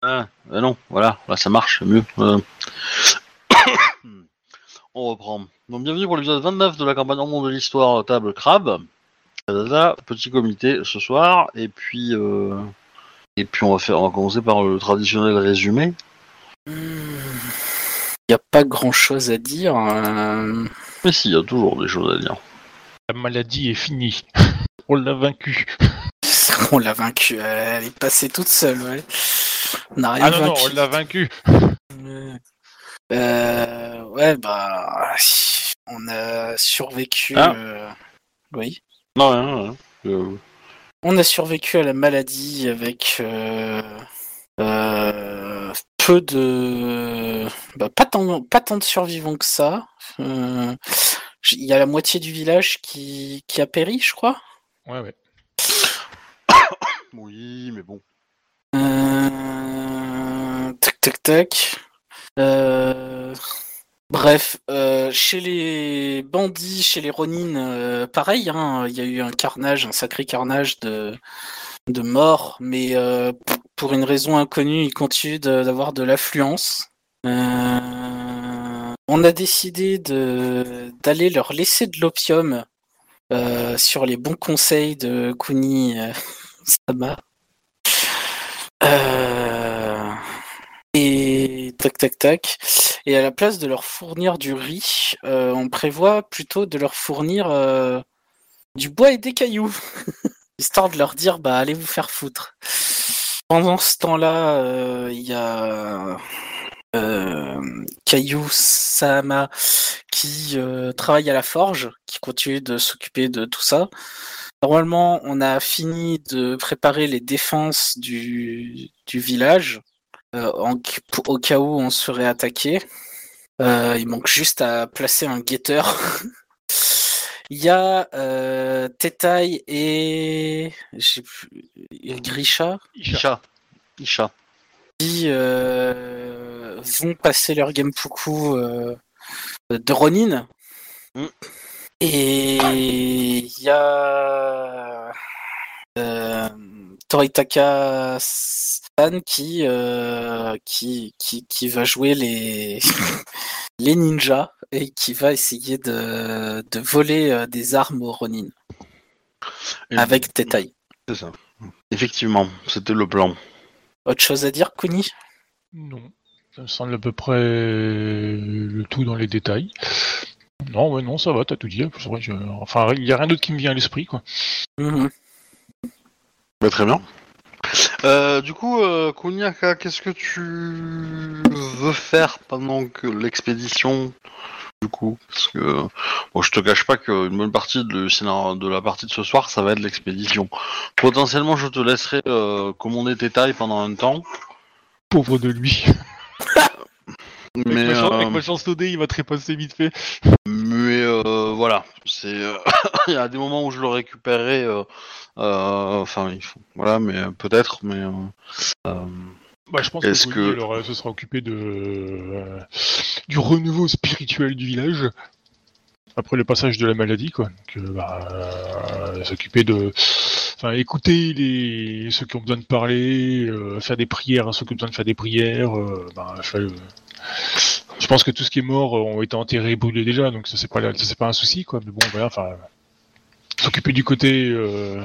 Ah, bah non, voilà, là ça marche, mieux. Euh. On reprend. Donc bienvenue pour l'épisode 29 de la campagne en monde de l'histoire table crabe. Petit comité ce soir, et puis euh, et puis on va faire, on va commencer par le traditionnel résumé. Il n'y a pas grand chose à dire. euh, Mais si, il y a toujours des choses à dire. La maladie est finie. On l'a vaincu. On l'a vaincu. Elle est passée toute seule. Ouais. On n'a rien Ah non, non, vaincu. on l'a vaincu. Euh, ouais, bah, on a survécu. Ah. euh, Oui. Non, rien, rien. Euh, On a survécu à la maladie avec euh, euh, peu de. bah, pas, tant, pas tant de survivants que ça. Euh, Il y a la moitié du village qui, qui a péri, je crois. Ouais, ouais. oui, mais bon. Euh, Tac, tac, tac. Euh, Bref, euh, chez les bandits, chez les Ronin, euh, pareil, hein, il y a eu un carnage, un sacré carnage de, morts, mais euh, pour une raison inconnue, ils continuent d'avoir de l'affluence. On a décidé d'aller leur laisser de l'opium sur les bons conseils de Kuni Sama. Tac tac tac. Et à la place de leur fournir du riz, euh, on prévoit plutôt de leur fournir euh, du bois et des cailloux. Histoire de leur dire bah allez vous faire foutre. Pendant ce temps-là, euh, il y a Caillou Sama qui travaille à la forge, qui continue de s'occuper de tout ça. Normalement, on a fini de préparer les défenses du, village en- au cas où on serait attaqué. Euh, il manque juste à placer un guetteur. il y a euh, et j'ai Grisha Isha. Isha. qui euh, vont passer leur Genpuku euh, de Ronin. Mm. Et il y a euh, Toritaka San qui, euh, qui, qui, qui va jouer les, les ninjas et qui va essayer de, de voler euh, des armes aux Ronin Et- avec Tetai. C'est ça. Effectivement, c'était le plan. Autre chose à dire, Kuni? Non. Ça me semble à peu près le tout dans les détails. Non, ouais, non, ça va, t'as tout dit. C'est vrai, je- Enfin, il n'y a rien d'autre qui me vient à l'esprit, quoi. Mhm. Bah, très bien. Euh, du coup, euh, Kuniaka, qu'est-ce que tu veux faire pendant que l'expédition, du coup, parce que bon, je te cache pas qu'une bonne partie de, scénario- de la partie de ce soir, ça va être l'expédition. Potentiellement, je te laisserai euh, commander tes tailles pendant un temps, Pauvre de lui. mais avec, ma chance, avec ma chance il va trépasser vite fait. mais euh, voilà, c'est euh, il y a des moments où je le récupérerai. euh, Enfin, il faut- voilà, mais peut-être, mais Bah, je pense Est-ce que, que- elle aura- se sera occupé de, euh, du renouveau spirituel du village. Après le passage de la maladie, quoi. Donc, euh, bah, euh, s'occuper de. Enfin, écouter les, ceux qui ont besoin de parler, faire des prières à ceux qui ont besoin de faire des prières. bah, faire Je pense que tout ce qui est mort euh, ont été enterrés et brûlés déjà, donc ça c'est pas, ça, un souci, quoi. Mais bon, voilà, enfin. S'occuper du côté euh,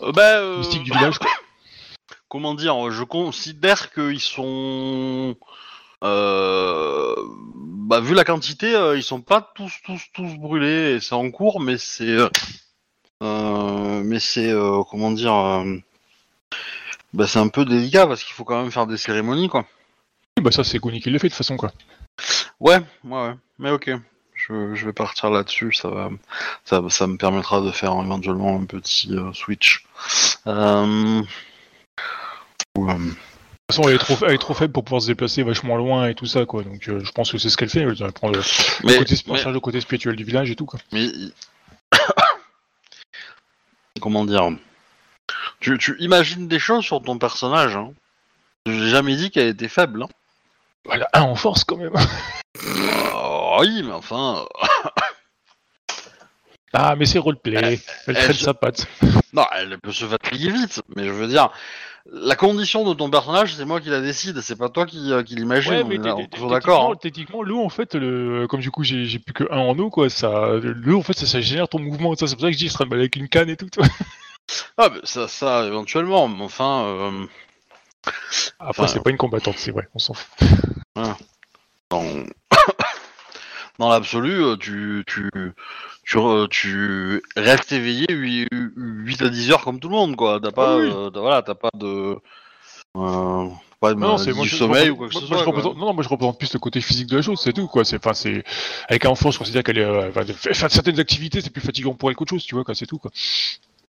euh, bah, mystique du village, quoi. comment dire, je considère qu'ils sont, euh, bah, vu la quantité, euh, ils sont pas tous, tous, tous brûlés et c'est en cours, mais c'est, euh, mais c'est, comment dire, bah, c'est un peu délicat parce qu'il faut quand même faire des cérémonies, quoi. Bah, ça c'est Goni qui l'a fait de toute façon, quoi. Ouais, ouais, ouais. mais ok. Je, je vais partir là-dessus, ça, va, ça, ça me permettra de faire éventuellement un petit euh, switch. Euh... De toute façon, elle est, trop, elle est trop faible pour pouvoir se déplacer vachement loin et tout ça, quoi. Donc, euh, je pense que c'est ce qu'elle fait. Elle va prendre le, Mais, côté, en mais- charge le côté spirituel du village et tout, quoi. mais- comment dire? Tu, tu imagines des choses sur ton personnage. Hein. J'ai jamais dit qu'elle était faible. Hein. Voilà, un en force quand même. Euh, oui, mais enfin, Ah, mais c'est roleplay. Elle, elle traîne se- sa patte. non, elle peut se fatiguer vite. Mais je veux dire, la condition de ton personnage, c'est moi qui la décide. C'est pas toi qui, euh, qui l'imagine. Ouais, mais d'accord. techniquement, l'eau, en fait, le, comme du coup, j'ai plus que un en eau, quoi. Ça, l'eau, en fait, ça, ça génère ton mouvement. Ça, c'est pour ça que je dis, je serais avec une canne et tout. toi. Ah, mais ça, ça, éventuellement. Mais enfin, euh, Après, Enfin, c'est pas une combattante, c'est vrai. On s'en fout. Dans, dans l'absolu, euh, tu, tu, tu, re- tu restes éveillé 8, à 10 heures comme tout le monde, quoi. T'as pas, Ah oui. euh, voilà, t'as pas de, euh, pas de Non, moi, du je- sommeil je ou quoi que ce moi, soit. je quoi. représente, non, moi je représente plus le côté physique de la chose, c'est tout quoi. C'est, c'est avec un enfant, je considère qu'elle est, euh, certaines activités, c'est plus fatigant pour elle qu'autre chose, tu vois, quoi. C'est tout quoi.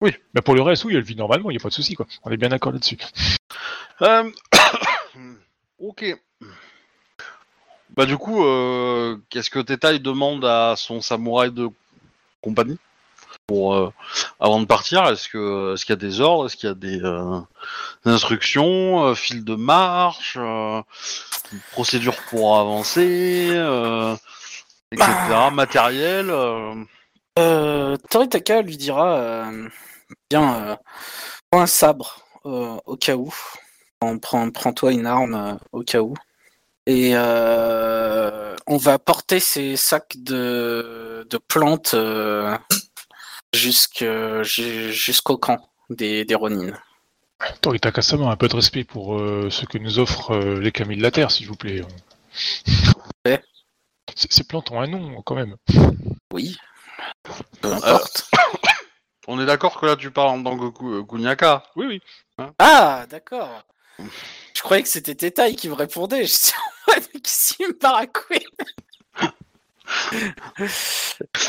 Oui. Mais pour le reste, oui, elle vit normalement, il y a pas de souci quoi. On est bien d'accord là-dessus. Euh, ok. Bah du coup, euh, qu'est-ce que Teta demande à son samouraï de compagnie pour euh, avant de partir? Est-ce que est-ce qu'il y a des ordres? Est-ce qu'il y a des, euh, des instructions, fil de marche, procédure pour avancer, etc. Matériel. euh, Euh, Toritaka lui dira Bien, prends un sabre au cas où. Prends- prends- Prends-toi une arme au cas où. Et euh, on va porter ces sacs de, de plantes euh, jusqu'au camp des, des Ronin. Attends, il t'a Kasama, un peu de respect pour euh, ce que nous offrent euh, les camis de la terre, s'il vous plaît. Ouais. Ces plantes ont un nom quand même. Oui. Peu importe. On est d'accord que là tu parles en tant que Ku- Kunyaka. Oui, oui. Ah, d'accord. Je croyais que c'était Tétaï qui me répondait. Je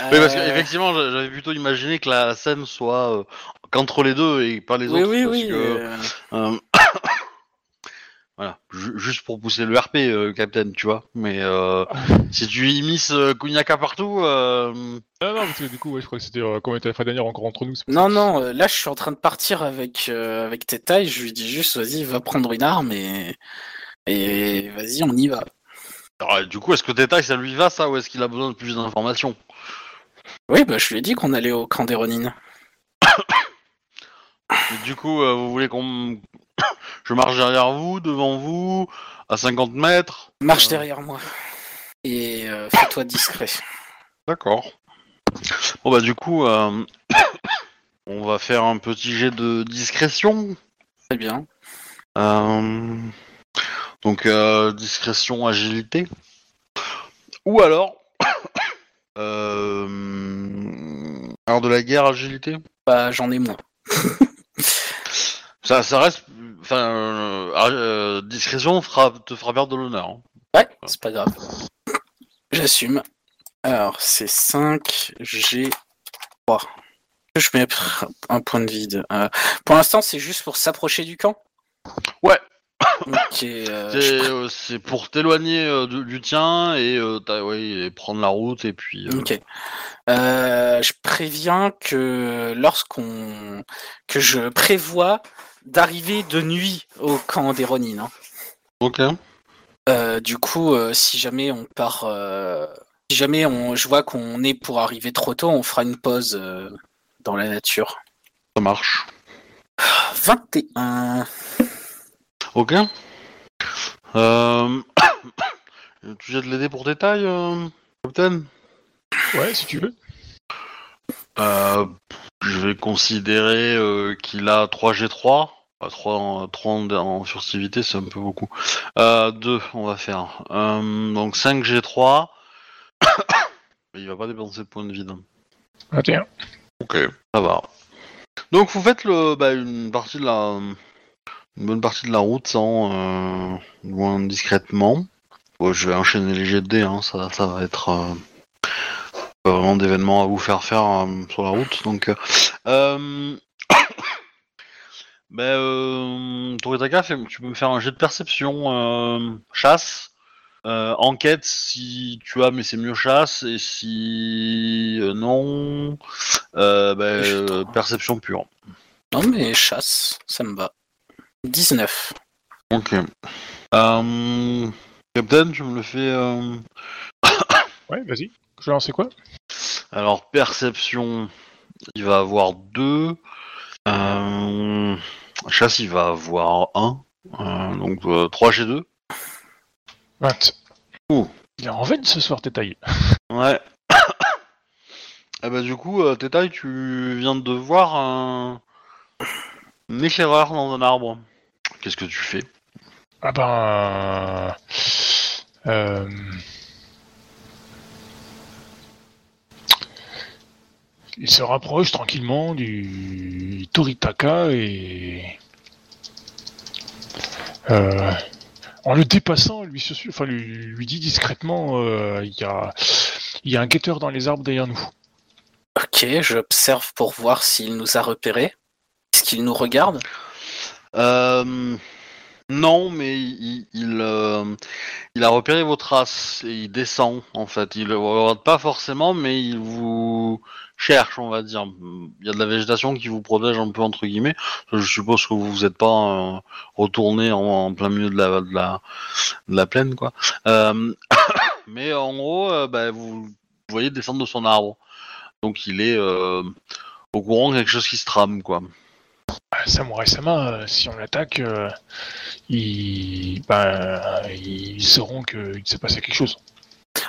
en mode, mais parce Euh, qu'effectivement, j'a- j'avais plutôt imaginé que la scène soit euh, qu'entre les deux et pas les Oui, autres. oui, parce oui. que, euh, euh, voilà, ju- juste pour pousser le RP, euh, Captain, tu vois. Mais euh, si tu immisces euh, Kunyaka partout, euh, Ah non, parce que du coup, ouais, je crois que c'était euh, comme était la fois dernière encore entre nous. Non, non, euh, là je suis en train de partir avec, euh, avec Tétaï. Je lui dis juste, vas-y, va prendre une arme et, et vas-y, on y va. Alors, du coup, est-ce que Teta, ça lui va ça ou est-ce qu'il a besoin de plus d'informations Oui, bah je lui ai dit qu'on allait au camp des Ronin. Et Du coup, euh, vous voulez qu'on. Je marche derrière vous, devant vous, à 50 mètres Marche Euh. derrière moi. Et euh, fais-toi discret. D'accord. Bon bah du coup, euh, on va faire un petit jet de discrétion. Très bien. Euh, donc euh, discrétion, agilité. Ou alors, euh, art de la guerre, agilité? Bah j'en ai moins. Ça, ça reste. Enfin, euh, euh, discrétion fera, te fera perdre de l'honneur. hein. Ouais, c'est pas grave. J'assume. Alors, c'est 5, G 3. Je mets un point de vide. Euh, pour l'instant, c'est juste pour s'approcher du camp? Ouais. Euh, C'est euh, c'est pour t'éloigner euh, du, tien et, euh, t'as- ouais, et prendre la route et puis. Ok. Je préviens que lorsqu'on que je prévois d'arriver de nuit au camp des Ronin. hein. Ok. Du coup, si jamais on part, si jamais on, je vois qu'on est pour arriver trop tôt, on fera une pause dans la nature. Ça marche. 21. Ok. Euh... tu jettes l'aider pour détail, euh, Captain? Ouais, si tu veux. euh, Je vais considérer euh, qu'il a 3G3. Pas 3, en- 3 en, en furtivité, c'est un peu beaucoup. Euh, 2, on va faire. Donc 5G3. Mais il va pas dépenser de points de vide. Ah, tiens. Ok, ça va. Donc vous faites le, bah, une partie de la, une bonne partie de la route sans, euh, loin discrètement. Je vais enchaîner les jets de dés, hein, ça, ça va être euh, pas vraiment d'événements à vous faire faire euh, sur la route. Donc, Ben, Toritaka, tu peux me faire un jet de perception, chasse, enquête si tu as, mais c'est mieux chasse, et si non, ben, perception pure. Non, mais chasse, ça me va. 19. Ok. Euh, Captain, tu me le fais. euh, Ouais, vas-y. Je lance quoi? Alors, perception, il va avoir 2. Euh, chasse, il va avoir 1. donc 3 G 2. 20. Ouh. Il est en veine ce soir, Tétail. Ouais. Ah bah du coup, euh, Tétail, tu viens de voir un... un éclaireur dans un arbre. Qu'est-ce que tu fais? Ah ben... Euh... Il se rapproche tranquillement du Toritaka et... Euh, en le dépassant, lui, se- enfin, lui, lui dit discrètement, euh, il y, a, il y a un guetteur dans les arbres derrière nous. Ok, j'observe pour voir s'il nous a repérés. Est-ce qu'il nous regarde? Euh, non, mais il, euh, il a repéré vos traces et il descend en fait. Il vous regarde pas forcément, mais il vous cherche, on va dire. Il y a de la végétation qui vous protège un peu entre guillemets. Je suppose que vous n'êtes pas euh, retourné en, plein milieu de la, de la, plaine, quoi. Euh, mais en gros, euh, bah, vous, vous voyez descendre de son arbre. Donc il est euh, au courant de quelque chose qui se trame, quoi. Samurai Sama, euh, si on l'attaque, euh, ils, ben, ils sauront qu'il s'est passé quelque chose.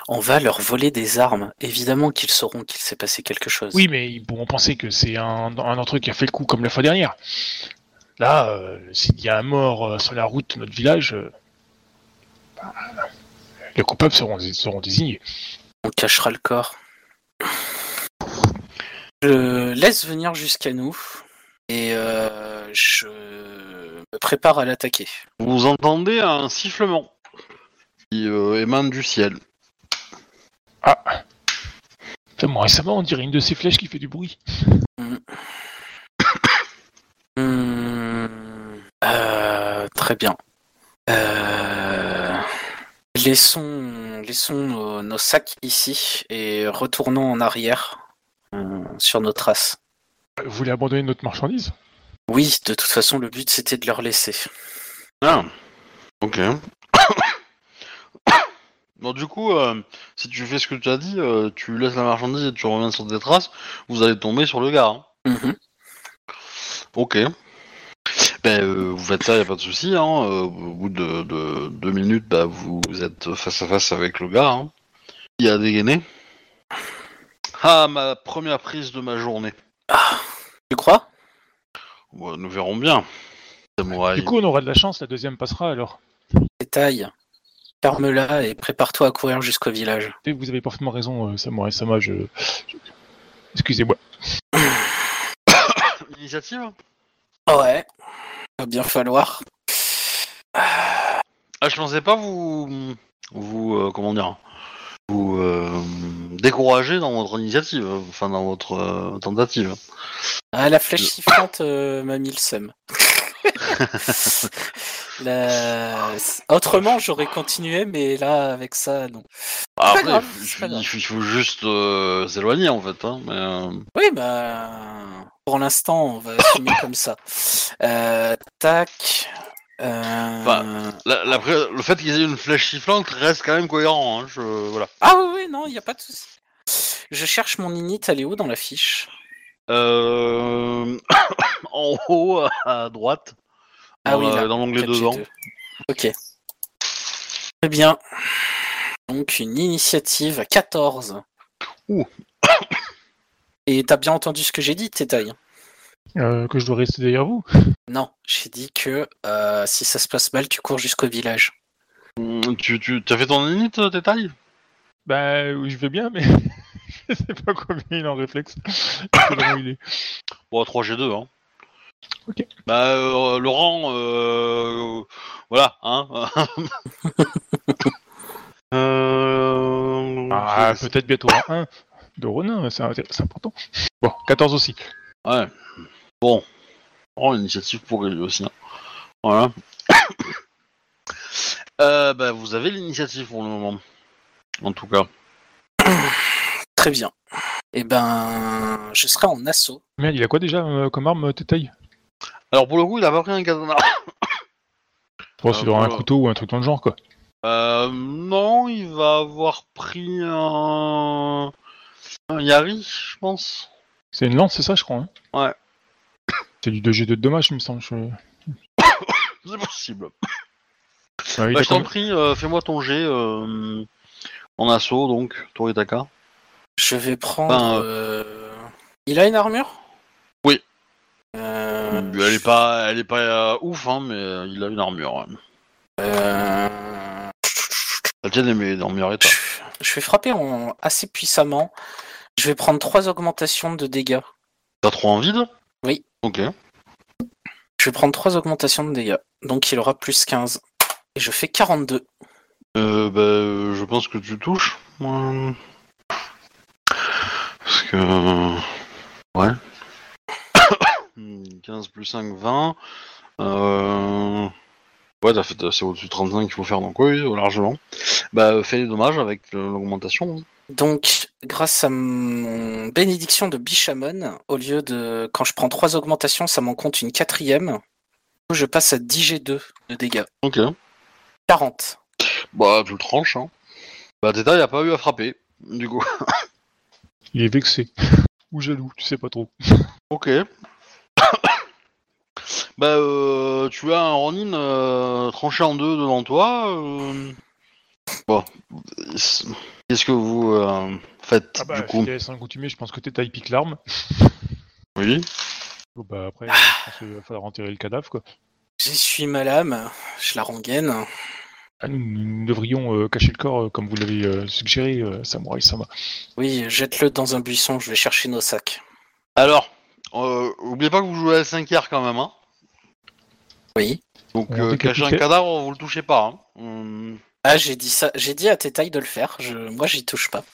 On va leur voler des armes. Évidemment qu'ils sauront qu'il s'est passé quelque chose. Oui, mais ils pourront penser que c'est un, un d'entre eux qui a fait le coup comme la fois dernière. Là, euh, s'il y a un mort euh, sur la route de notre village, euh, bah, les coupables seront, seront désignés. On cachera le corps. Je laisse venir jusqu'à nous et euh, je me prépare à l'attaquer. Vous entendez un sifflement qui euh, émane du ciel. Ah Samurai Sama, on dirait une de ces flèches qui fait du bruit. Euh, très bien. Euh, laissons laissons nos, nos sacs ici et retournons en arrière euh, sur nos traces. Vous voulez abandonner notre marchandise? Oui, de toute façon, le but c'était de leur laisser. Ah, ok. bon, du coup, euh, si tu fais ce que tu as dit, euh, tu laisses la marchandise et tu reviens sur tes traces, vous allez tomber sur le gars. hein. Mhm. Ok. Ben, euh, vous faites ça, y a pas de souci. Hein. au bout de, de deux minutes, bah, vous êtes face à face avec le gars. Hein. Il a dégainé. Ah, ma première prise de ma journée. Tu crois? Ouais, nous verrons bien. Samouraï. Du coup, on aura de la chance, la deuxième passera alors. Détail. Ferme-la et prépare-toi à courir jusqu'au village. Et Vous avez parfaitement raison, euh, Samurai Sama, je... je- Excusez-moi. Initiative? Ouais. Va bien falloir. Ah, je pensais pas vous, vous, euh, comment dire, vous euh, décourager dans votre initiative, euh, enfin dans votre euh, tentative. Ah, la flèche sifflante euh, m'a mis le seum. La- Autrement, j'aurais continué, mais là, avec ça, non. Ah, Après, grave, il, faut- il juste euh, s'éloigner en fait. Hein, mais, euh, Oui, bah. Pour l'instant, on va assumer comme ça. Euh, tac. Euh, Enfin, la- le fait qu'ils aient une flèche sifflante reste quand même cohérent. Hein, je, voilà. Ah oui, oui, non, il n'y a pas de souci. Je cherche mon init, elle est où dans la fiche Euh, en haut à droite, Ah dans, oui, euh, là. dans l'onglet 4G2. devant. Ok. Très bien. Donc une initiative à 14. Ouh. Et t'as bien entendu ce que j'ai dit, Tétaï Euh, que je dois rester derrière vous Non, j'ai dit que euh, si ça se passe mal, tu cours jusqu'au village. Hum, Tu, tu as fait ton init, euh, tes tailles? Bah oui, je vais bien, mais je sais pas combien il est en réflexe. Il est. Bon, 3G2, hein. Ok. Bah, euh, Laurent, euh, voilà, hein. euh, Ah, peut-être bientôt en 1 de Ronin, c'est c'est important. Bon, 14 aussi. Ouais. Bon. Oh, l'initiative pourrait lui aussi. hein. Voilà. euh, bah, vous avez l'initiative pour le moment. En tout cas. Très bien. Eh ben, je serai en assaut. Merde, il a quoi déjà euh, comme arme, Tétaille Alors pour le coup, il a pas pris un katana. Bon, Euh, c'est un voilà. couteau ou un truc dans le genre, quoi. Euh, non, il va avoir pris un... un Yari, je pense. C'est une lance, c'est ça, je crois. Hein? Ouais. C'est du 2G2 de dommage, il me semble. je- C'est possible. Ouais, il Bah, je t'en prie, euh, fais-moi ton jet euh, en assaut, donc, Toritaka. Je vais prendre. Ben, euh, Il a une armure? Oui. Euh, Elle est pas, elle est pas euh, ouf, hein, mais il a une armure. ouais. euh, La tienne est mais dans le meilleur état. Je vais frapper en... assez puissamment. Je vais prendre trois augmentations de dégâts. T'as trop en vide Oui. Ok. Je vais prendre trois augmentations de dégâts. Donc il aura plus 15. Et je fais 42. Euh, bah, euh, je pense que tu touches. moi. Parce que... Ouais. 15 plus 5, 20. Euh... Ouais, t'as fait, c'est au-dessus de 35 qu'il faut faire, donc oui, largement. Bah, euh, fais les dommages avec euh, l'augmentation. Donc, grâce à mon bénédiction de Bishamon, au lieu de. Quand je prends trois augmentations, ça m'en compte une quatrième. Je passe à 10G2 de dégâts. Ok. 40. Bah, tu le tranches, hein. Bah, Teta, il a pas eu à frapper, du coup. Il est vexé. Ou jaloux, tu sais pas trop. Ok. bah, euh, tu as un Ronin euh, tranché en deux devant toi. euh. Bon. Qu'est-ce que vous euh, faites, Ah bah, du coup à coutumier, je pense que Tétaille pique l'arme. Oui. Bon, bah après, euh, je pense qu'il va falloir enterrer le cadavre, quoi. J'essuie ma lame, je la rengaine. Ah, nous, nous devrions euh, cacher le corps, euh, comme vous l'avez euh, suggéré, euh, Samurai Sama. Oui, jette-le dans un buisson, je vais chercher nos sacs. Alors, euh, oubliez pas que vous jouez à 5 r quand même, hein. Oui. Donc, euh, cacher un cadavre, vous le touchez pas. Hein. Hum, Ah, j'ai dit ça, j'ai dit à Tétaille de le faire. Je... Moi, j'y touche pas.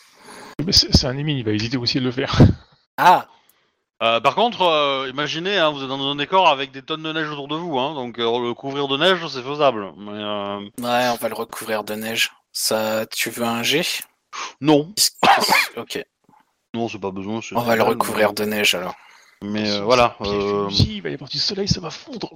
Mais c'est un ennemi, il va hésiter aussi de le faire. Ah, Euh, par contre, euh, imaginez, hein, vous êtes dans un décor avec des tonnes de neige autour de vous, hein, donc euh, le couvrir de neige, c'est faisable. Mais euh, ouais, on va le recouvrir de neige. Ça, tu veux un G? Non, Ok, non, c'est pas besoin. c'est on va le recouvrir de neige alors. Mais euh, voilà. Euh, Si, il va y avoir du soleil, ça va fondre.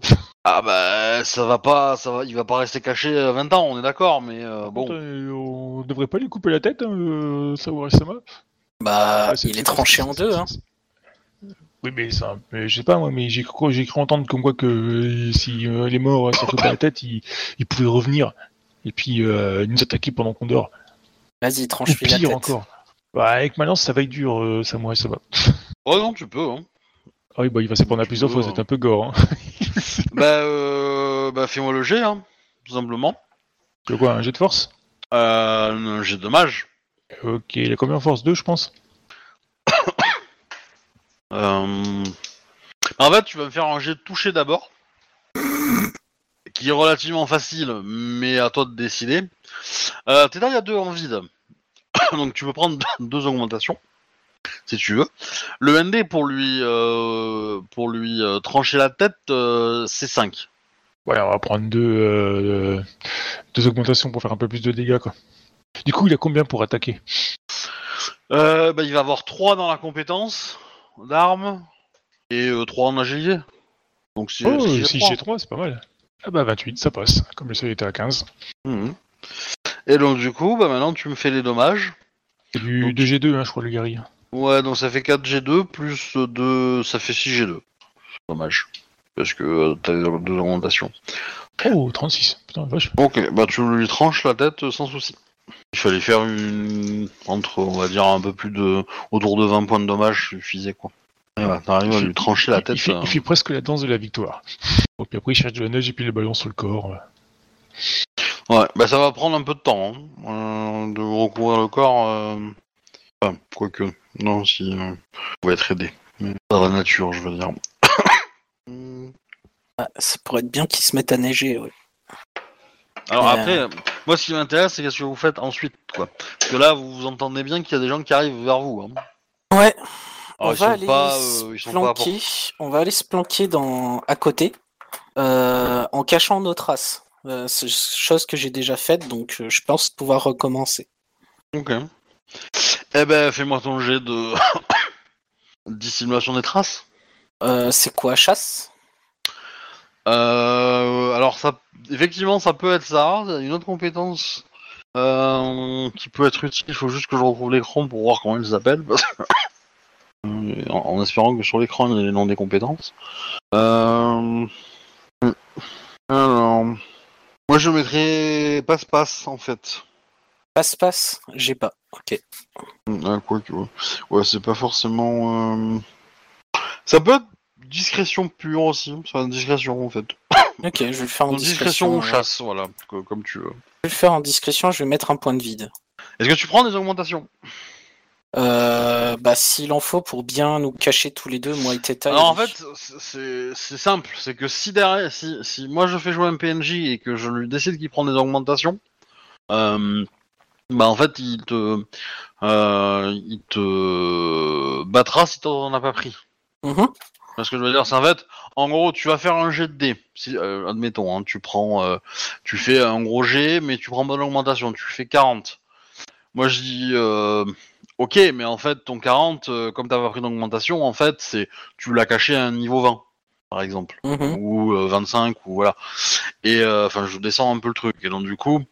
Ah bah ça va pas, ça va, il va pas rester caché euh, 20 ans, on est d'accord, mais euh, Bon. bon. on devrait pas lui couper la tête, hein, euh, Samurai Sama. Bah, Ah, il est tranché en deux, hein. Oui, mais ça, mais je sais pas moi, mais j'ai cru, j'ai cru entendre comme quoi que euh, si euh, les morts s'en coupaient la tête, ils, ils pouvaient revenir et puis euh, nous attaquer pendant qu'on dort. Vas-y, Ou tranche-lui la pire tête. encore. Bah, avec ma lance, ça va être dur, euh, Samurai Sama. Oh non, tu peux. Hein. Ah oui, bah il va s'en prendre à plusieurs fois, c'est un peu gore. Hein. bah, euh, bah fais-moi le jet, hein, tout simplement. Veux quoi, un jet de force? Euh, un jet de dommage. Ok, il a combien en force? 2, je pense Euh... En fait, tu vas me faire un jet de toucher d'abord, qui est relativement facile, mais à toi de décider. Euh, T'es là, il y a deux en vide, donc tu peux prendre deux augmentations, si tu veux. Le ND pour lui euh, pour lui euh, trancher la tête, euh, c'est 5. Ouais, on va prendre deux, deux augmentations pour faire un peu plus de dégâts, quoi. Du coup, il a combien pour attaquer? Bah, il va avoir 3 dans la compétence d'armes et 3 en agilité. Donc si, Oh, si j'ai si trois. j'ai 3, c'est pas mal. Ah bah 28, ça passe. Comme le seuil était à 15. Mhm. Et donc du coup, bah maintenant tu me fais les dommages. C'est du Donc- 2G2, hein, je crois, le guerrier. Ouais, donc ça fait 4G2 plus 2, ça fait 6G2. Dommage. Parce que euh, t'as deux augmentations. Oh, 36. Putain, vache. Ok, bah tu lui tranches la tête sans souci. Il fallait faire une... entre, on va dire, un peu plus de... autour de 20 points de dommage suffisait quoi. Et voilà, t'arrives à lui trancher la Il- tête. Il fait, euh. il fait presque la danse de la victoire. Bon, puis après, il cherche de la neige et puis le ballon sur le corps. Ouais, bah ça va prendre un peu de temps hein, euh, de recouvrir le corps. Enfin, quoique, non, si euh, on va être aidé. Mais Par la nature, je veux dire. Ah, ça pourrait être bien qu'il se mette à neiger, ouais. Alors Euh. après, moi ce qui m'intéresse, c'est qu'est-ce que vous faites ensuite, quoi. Parce que là, vous vous entendez bien qu'il y a des gens qui arrivent vers vous. Hein. Ouais. on Alors, ils va aller pas, se euh, pas planquer. On va aller se planquer dans à côté, euh, en cachant nos traces. Euh, c'est chose que j'ai déjà faite, donc euh, je pense pouvoir recommencer. Ok. Eh ben, fais-moi ton jet de dissimulation des traces. Euh, c'est quoi chasse? Euh, alors ça, effectivement, ça peut être ça. Une autre compétence euh, qui peut être utile. Il faut juste que je retrouve l'écran pour voir comment il s'appelle. en, en espérant que sur l'écran il y ait les noms des compétences. Alors, moi je mettrais passe-passe en fait. Passe passe, j'ai pas. Ok. Ah, quoi que, ouais, Ouais, c'est pas forcément. euh, Ça peut être discrétion pure aussi. C'est une discrétion en fait. Ok, je vais le faire en discrétion chasse, voilà, que- comme tu veux. Je vais le faire en discrétion. Je vais mettre un point de vide. Est-ce que tu prends des augmentations? Euh, bah s'il en faut pour bien nous cacher tous les deux, moi et Teta. Alors en fait, c'est simple, c'est que si derrière, si, si moi je fais jouer un PNJ et que je lui décide qu'il prend des augmentations, euh, bah en fait il te, euh, il te battra si t'en as pas pris. Mhm. Parce que je veux dire, c'est en fait, en gros, tu vas faire un jet de dés. Si, euh, admettons, hein, tu prends, euh, tu fais un gros jet, mais tu prends pas d'augmentation, tu fais 40. Moi, je dis, euh, ok, mais en fait, ton 40, euh, comme t'as pas pris d'augmentation, en fait, c'est, tu l'as caché à un niveau 20, par exemple, Mhm. ou euh, 25, ou voilà. Et, enfin, je descends un peu le truc. Et donc, du coup,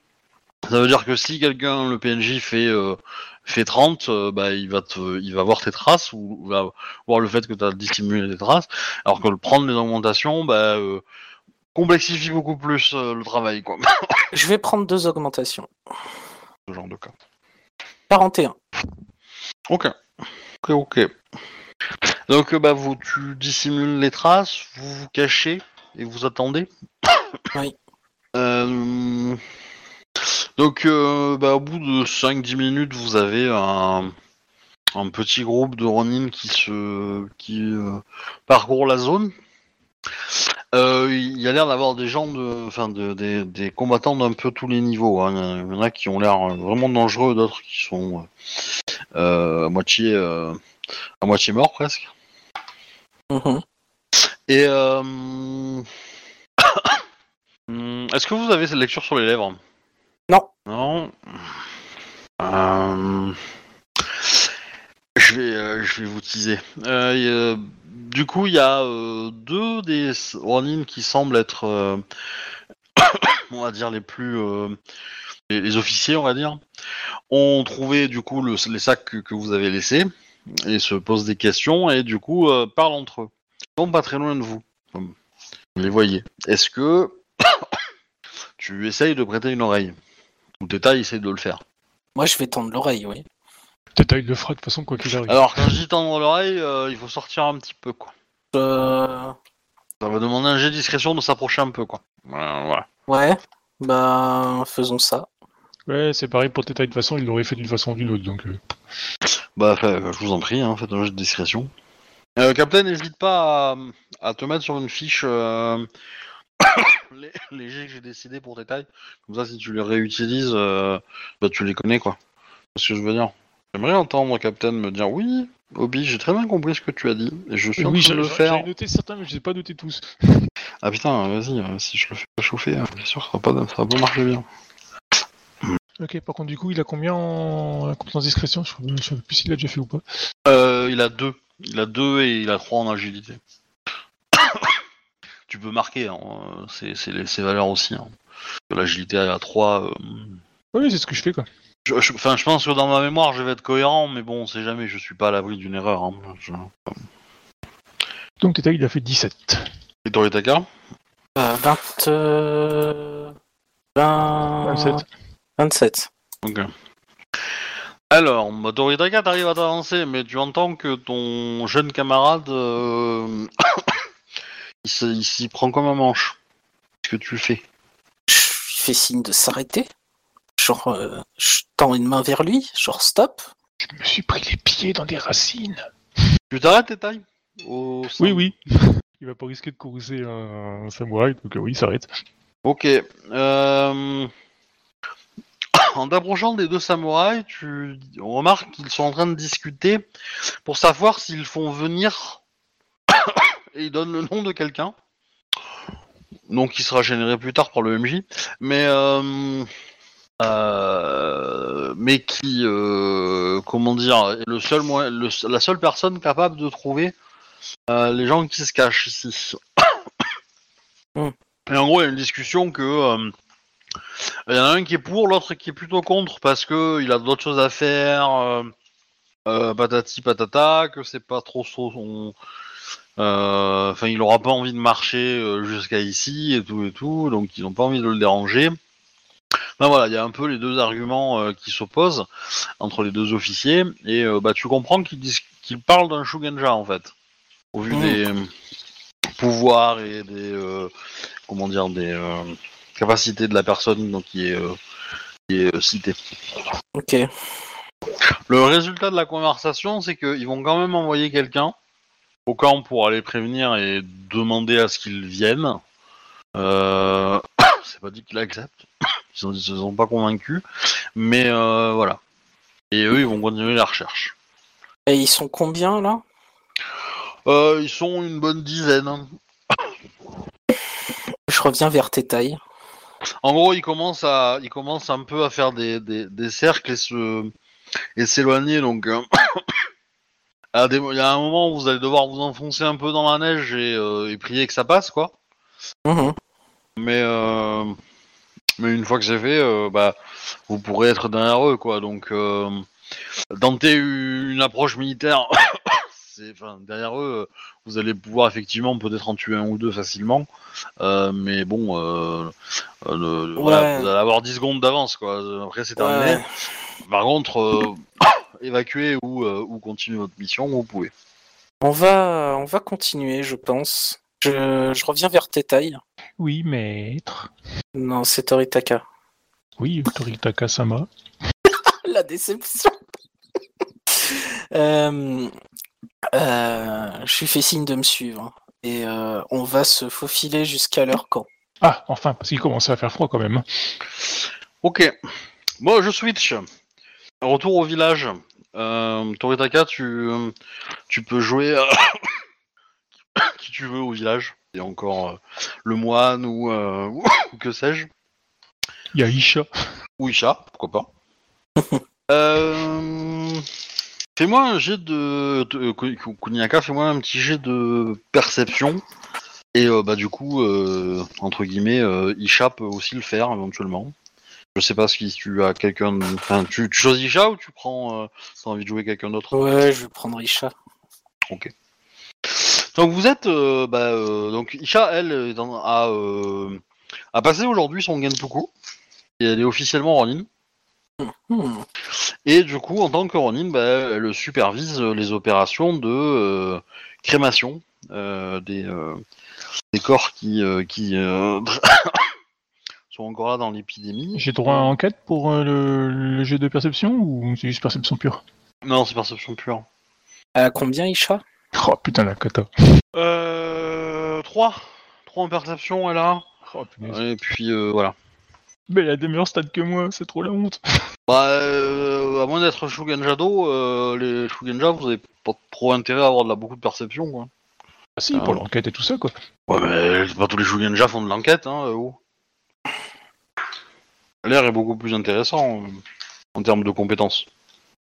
ça veut dire que si quelqu'un, le PNJ, fait, euh, fait 30, euh, bah, il va te, il va voir tes traces, ou va voir le fait que tu as dissimulé tes traces, alors que le prendre les augmentations, bah, euh, complexifie beaucoup plus le travail, quoi. Je vais prendre deux augmentations. Ce genre de cas. 41. Ok. Ok, ok. Donc, bah, vous, tu dissimules les traces, vous vous cachez et vous attendez. Oui. Euh, Donc, euh, bah, au bout de 5-10 minutes, vous avez un, un petit groupe de Ronin qui se qui euh, parcourt la zone. Euh, il y a l'air d'avoir des gens de, enfin, de, des, des combattants d'un peu tous les niveaux. hein. Il y en a qui ont l'air vraiment dangereux, d'autres qui sont à moitié, à moitié morts presque. Mhm. Et est-ce que vous avez cette lecture sur les lèvres? Non. Non. Euh, Je vais, euh, je vais vous teaser. Euh, du coup, il y a deux des Ronin qui semblent être, on va dire, les plus, les, officiers, on va dire, ont trouvé du coup le- les sacs que, vous avez laissés et se posent des questions et du coup parlent entre eux. Ils sont pas très loin de vous. Vous les voyez. Est-ce que tu essayes de prêter une oreille? Ou Teta essaye de le faire Moi, je vais tendre l'oreille, oui. Peut-être il le fera de toute façon, quoi qu'il arrive. Alors, quand je dis tendre l'oreille, euh, il faut sortir un petit peu, quoi. Euh... Ça va demander un jet de discrétion de s'approcher un peu, quoi. Voilà. Ouais. Bah, faisons ça. Ouais, c'est pareil pour Teta, de toute façon, il l'aurait fait d'une façon ou d'une autre, donc... euh, Bah, je vous en prie, hein, faites un jet de discrétion. Euh, Captain, n'hésite pas à, à te mettre sur une fiche euh, les, les jets que j'ai décidé pour tes tailles. Comme ça, si tu les réutilises, euh, bah, tu les connais, quoi. C'est ce que je veux dire. J'aimerais entendre Captain me dire oui, Obi, j'ai très bien compris ce que tu as dit, et je suis en Oui, train de j'ai le faire. j'avais noté certains, mais je les ai pas notés tous. Ah putain, vas-y, euh, si je le fais pas chauffer, euh, bien sûr, ça va pas, ça va pas marcher bien. Ok, par contre, du coup, il a combien en compétence discrétion? Je ne sais plus s'il l'a déjà fait ou pas. Euh, il a deux. Il a deux et il a trois en agilité. Tu peux marquer, hein, euh, c'est c'est les- ces valeurs aussi. Hein. L'agilité à 3. Oui, c'est ce que je fais, quoi. je, je- enfin, je pense que dans ma mémoire, je vais être cohérent, mais bon, on sait jamais, je suis pas à l'abri d'une erreur. Hein. Je... Donc Teta, il a fait 17. Et Toritaka Euh, 20... euh, 20... 27. 27. Ok. Alors, bah, Toritaka, t'arrives à t'avancer, mais tu entends que ton jeune camarade, euh, il s'y prend comme un manche. Qu'est-ce que tu fais? Je fais signe de s'arrêter. Genre, euh, je tends une main vers lui, genre stop. Je me suis pris les pieds dans des racines. Tu t'arrêtes, tes tailles Au Oui, oui. Il va pas risquer de courser un, un samouraï, donc euh, oui, il s'arrête. Ok. Euh... en t'approchant des deux samouraïs, tu remarques qu'ils sont en train de discuter pour savoir s'ils font venir et ils donnent le nom de quelqu'un. Donc qui sera généré plus tard par le MJ, mais euh, euh, mais qui euh, comment dire est le seul le- la seule personne capable de trouver euh, les gens qui se cachent ici. Hmm. Et en gros, il y a une discussion que il y en a un qui est pour, l'autre qui est plutôt contre parce que il a d'autres choses à faire, patati patata, que c'est pas trop son. Euh, Enfin, il aura pas envie de marcher euh, jusqu'à ici et tout et tout, donc ils n'ont pas envie de le déranger. Ben voilà, il y a un peu les deux arguments euh, qui s'opposent entre les deux officiers et euh, bah tu comprends qu'ils disent qu'ils parlent d'un Shugenja en fait, au vu Mm. des euh, pouvoirs et des comment dire des capacités de la personne donc qui est qui est citée. Ok. Le résultat de la conversation, c'est qu'ils vont quand même envoyer quelqu'un au camp pour aller prévenir et demander à ce qu'ils viennent. Euh... c'est pas dit qu'ils acceptent. Ils ne se sont pas convaincus. Mais euh, voilà. Et eux, ils vont continuer la recherche. Et ils sont combien là? Euh, ils sont une bonne dizaine. Je reviens vers tes tailles. En gros, ils commencent à, ils commencent un peu à faire des, des, des cercles et se et s'éloigner. Donc, euh, à des- il y a un moment où vous allez devoir vous enfoncer un peu dans la neige et, euh, et prier que ça passe, quoi. Mhm. Mais euh, mais une fois que c'est fait, euh, bah, vous pourrez être derrière eux, quoi. Donc, tenter une approche militaire. C'est, enfin, derrière eux, euh, vous allez pouvoir effectivement peut-être en tuer un ou deux facilement, Euh, mais bon, euh, euh, le- voilà, vous allez avoir 10 secondes d'avance, quoi. Après, c'est terminé. Ouais. Par contre, euh, évacuer ou, euh, ou continuer votre mission, vous pouvez. On va, on va continuer, je pense. Je, je reviens vers tailles. Oui, maître. Non, c'est Toritaka. Oui, Toritaka Sama. La déception. Euh, je lui fais signe de me suivre et euh, on va se faufiler jusqu'à leur camp. Ah, enfin, parce qu'il commençait à faire froid quand même. Ok. Bon, je switch. Retour au village. Euh, Toritaka, tu, tu peux jouer euh, qui tu veux au village. Il y a encore euh, le moine ou, euh, ou que sais-je. Il y a Isha. Ou Isha, pourquoi pas. euh, fais-moi un jet de... de- Ku- Kuniaka, fais-moi un petit jet de perception. Et euh, bah du coup, euh, entre guillemets, euh, Isha peut aussi le faire éventuellement. Je sais pas si tu as quelqu'un... Enfin, tu, tu choisis Isha ou tu prends... Euh, T'as envie de jouer quelqu'un d'autre? Ouais, je vais prendre Isha. Donc vous êtes... euh, bah, euh, donc Isha, elle, a, euh, a passé aujourd'hui son Gentoku. Et elle est officiellement Ronin. Hmm. Et du coup, en tant que Ronin, bah, elle supervise les opérations de euh, crémation euh, des, euh, des corps qui, euh, qui euh, sont encore là dans l'épidémie. J'ai droit à enquête pour euh, le, le jet de perception ou c'est juste perception pure? Non, c'est perception pure. À combien Isha? Oh putain la kata. Euh, 3. 3 en perception, elle a. Oh. Et puis euh, voilà. Mais elle a des meilleurs stats que moi, c'est trop la honte. Bah, euh, à moins d'être Shugenjado, euh, les Shugenja, vous avez pas trop intérêt à avoir de la, beaucoup de perception, quoi. Ah si, pour l'enquête et tout ça quoi. Ouais, mais pas tous les Shugenja font de l'enquête, hein, euh, oh. L'air est beaucoup plus intéressant euh, en termes de compétences.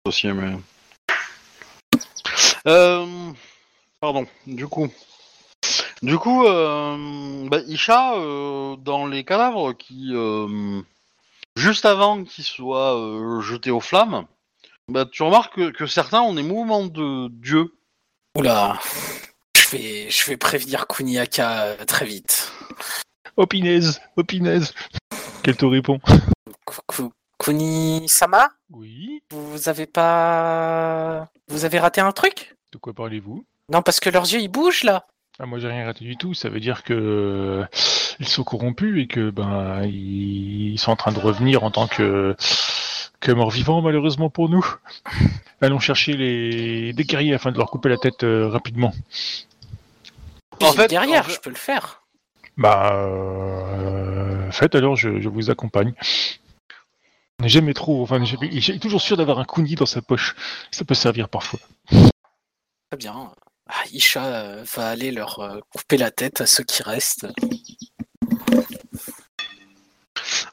Aussi, mais... Euh, pardon, du coup. Du coup, euh, bah, Isha, euh, dans les cadavres qui... euh, juste avant qu'ils soient euh, jetés aux flammes, bah, tu remarques que, que certains ont des mouvements de dieu. Oula. Je vais, je vais prévenir Kuniaka très vite. Oh pinaise, oh. Qu'elle te répond Ku- Ku- Kuni-sama Oui. Vous avez pas... Vous avez raté un truc? De quoi parlez-vous? Non, parce que leurs yeux, ils bougent, là. Ah, moi j'ai rien raté du tout, ça veut dire que euh, ils sont corrompus et que ben ils sont en train de revenir en tant que que morts vivants malheureusement pour nous. Allons chercher les des guerriers afin de leur couper la tête euh, rapidement. En fait- derrière, en fait- je peux le faire. Bah euh, faites alors je, je vous accompagne. n'est jamais trop. Enfin, il est toujours sûr d'avoir un kuni dans sa poche. Ça peut servir parfois. Très bien. Ah, Isha euh, va aller leur euh, couper la tête à ceux qui restent.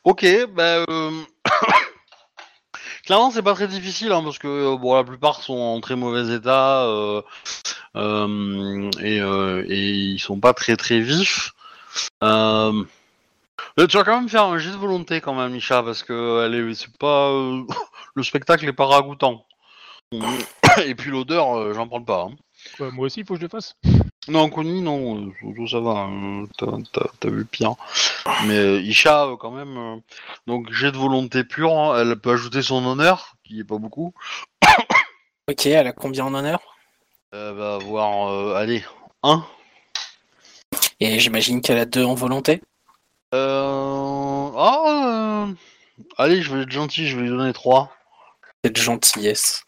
Ok, bah. Euh... Clairement, c'est pas très difficile hein, parce que bon, la plupart sont en très mauvais état et, ils sont pas très très vifs. Tu vas quand même faire un jet de volonté quand même, Misha, parce que elle le spectacle est pas ragoûtant. Et puis l'odeur, j'en parle pas. hein. Ouais, moi aussi, il faut que je le fasse. Non, Connie, non, euh, surtout ça va, euh, t'as- t'as t'as vu pire. Mais euh, Isha, euh, quand même, euh, donc j'ai de volonté pure, hein, elle peut ajouter son honneur, qui est pas beaucoup. Ok, elle a combien en honneur? Elle va avoir, euh, allez, un. Et j'imagine qu'elle a deux en volonté? Euh... Ah, euh, allez, je vais être gentil, je vais lui donner trois. Cette gentillesse.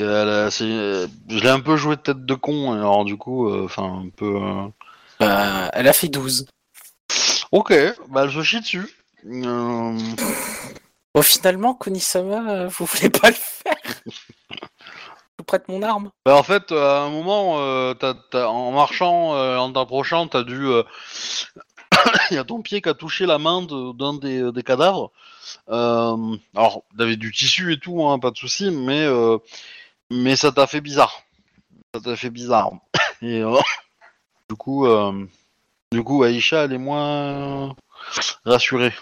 Et elle a- c'est, euh, je l'ai un peu joué de tête de con, alors du coup, euh, enfin, un peu... euh, Euh, elle a fait 12. Ok, bah elle se chie dessus. Euh, Bon, finalement, Kunisama, euh, vous voulez pas le faire Je vous prête mon arme. Bah, en fait, à un moment, euh, en marchant, euh, en t'approchant, t'as dû. euh, Il y a ton pied qui a touché la main de- d'un des, des cadavres. Euh, alors, t'avais du tissu et tout, hein, pas de souci, mais euh, mais ça t'a fait bizarre. Ça t'a fait bizarre. Et euh, du coup, euh, du coup, Aïcha, elle est moins rassurée.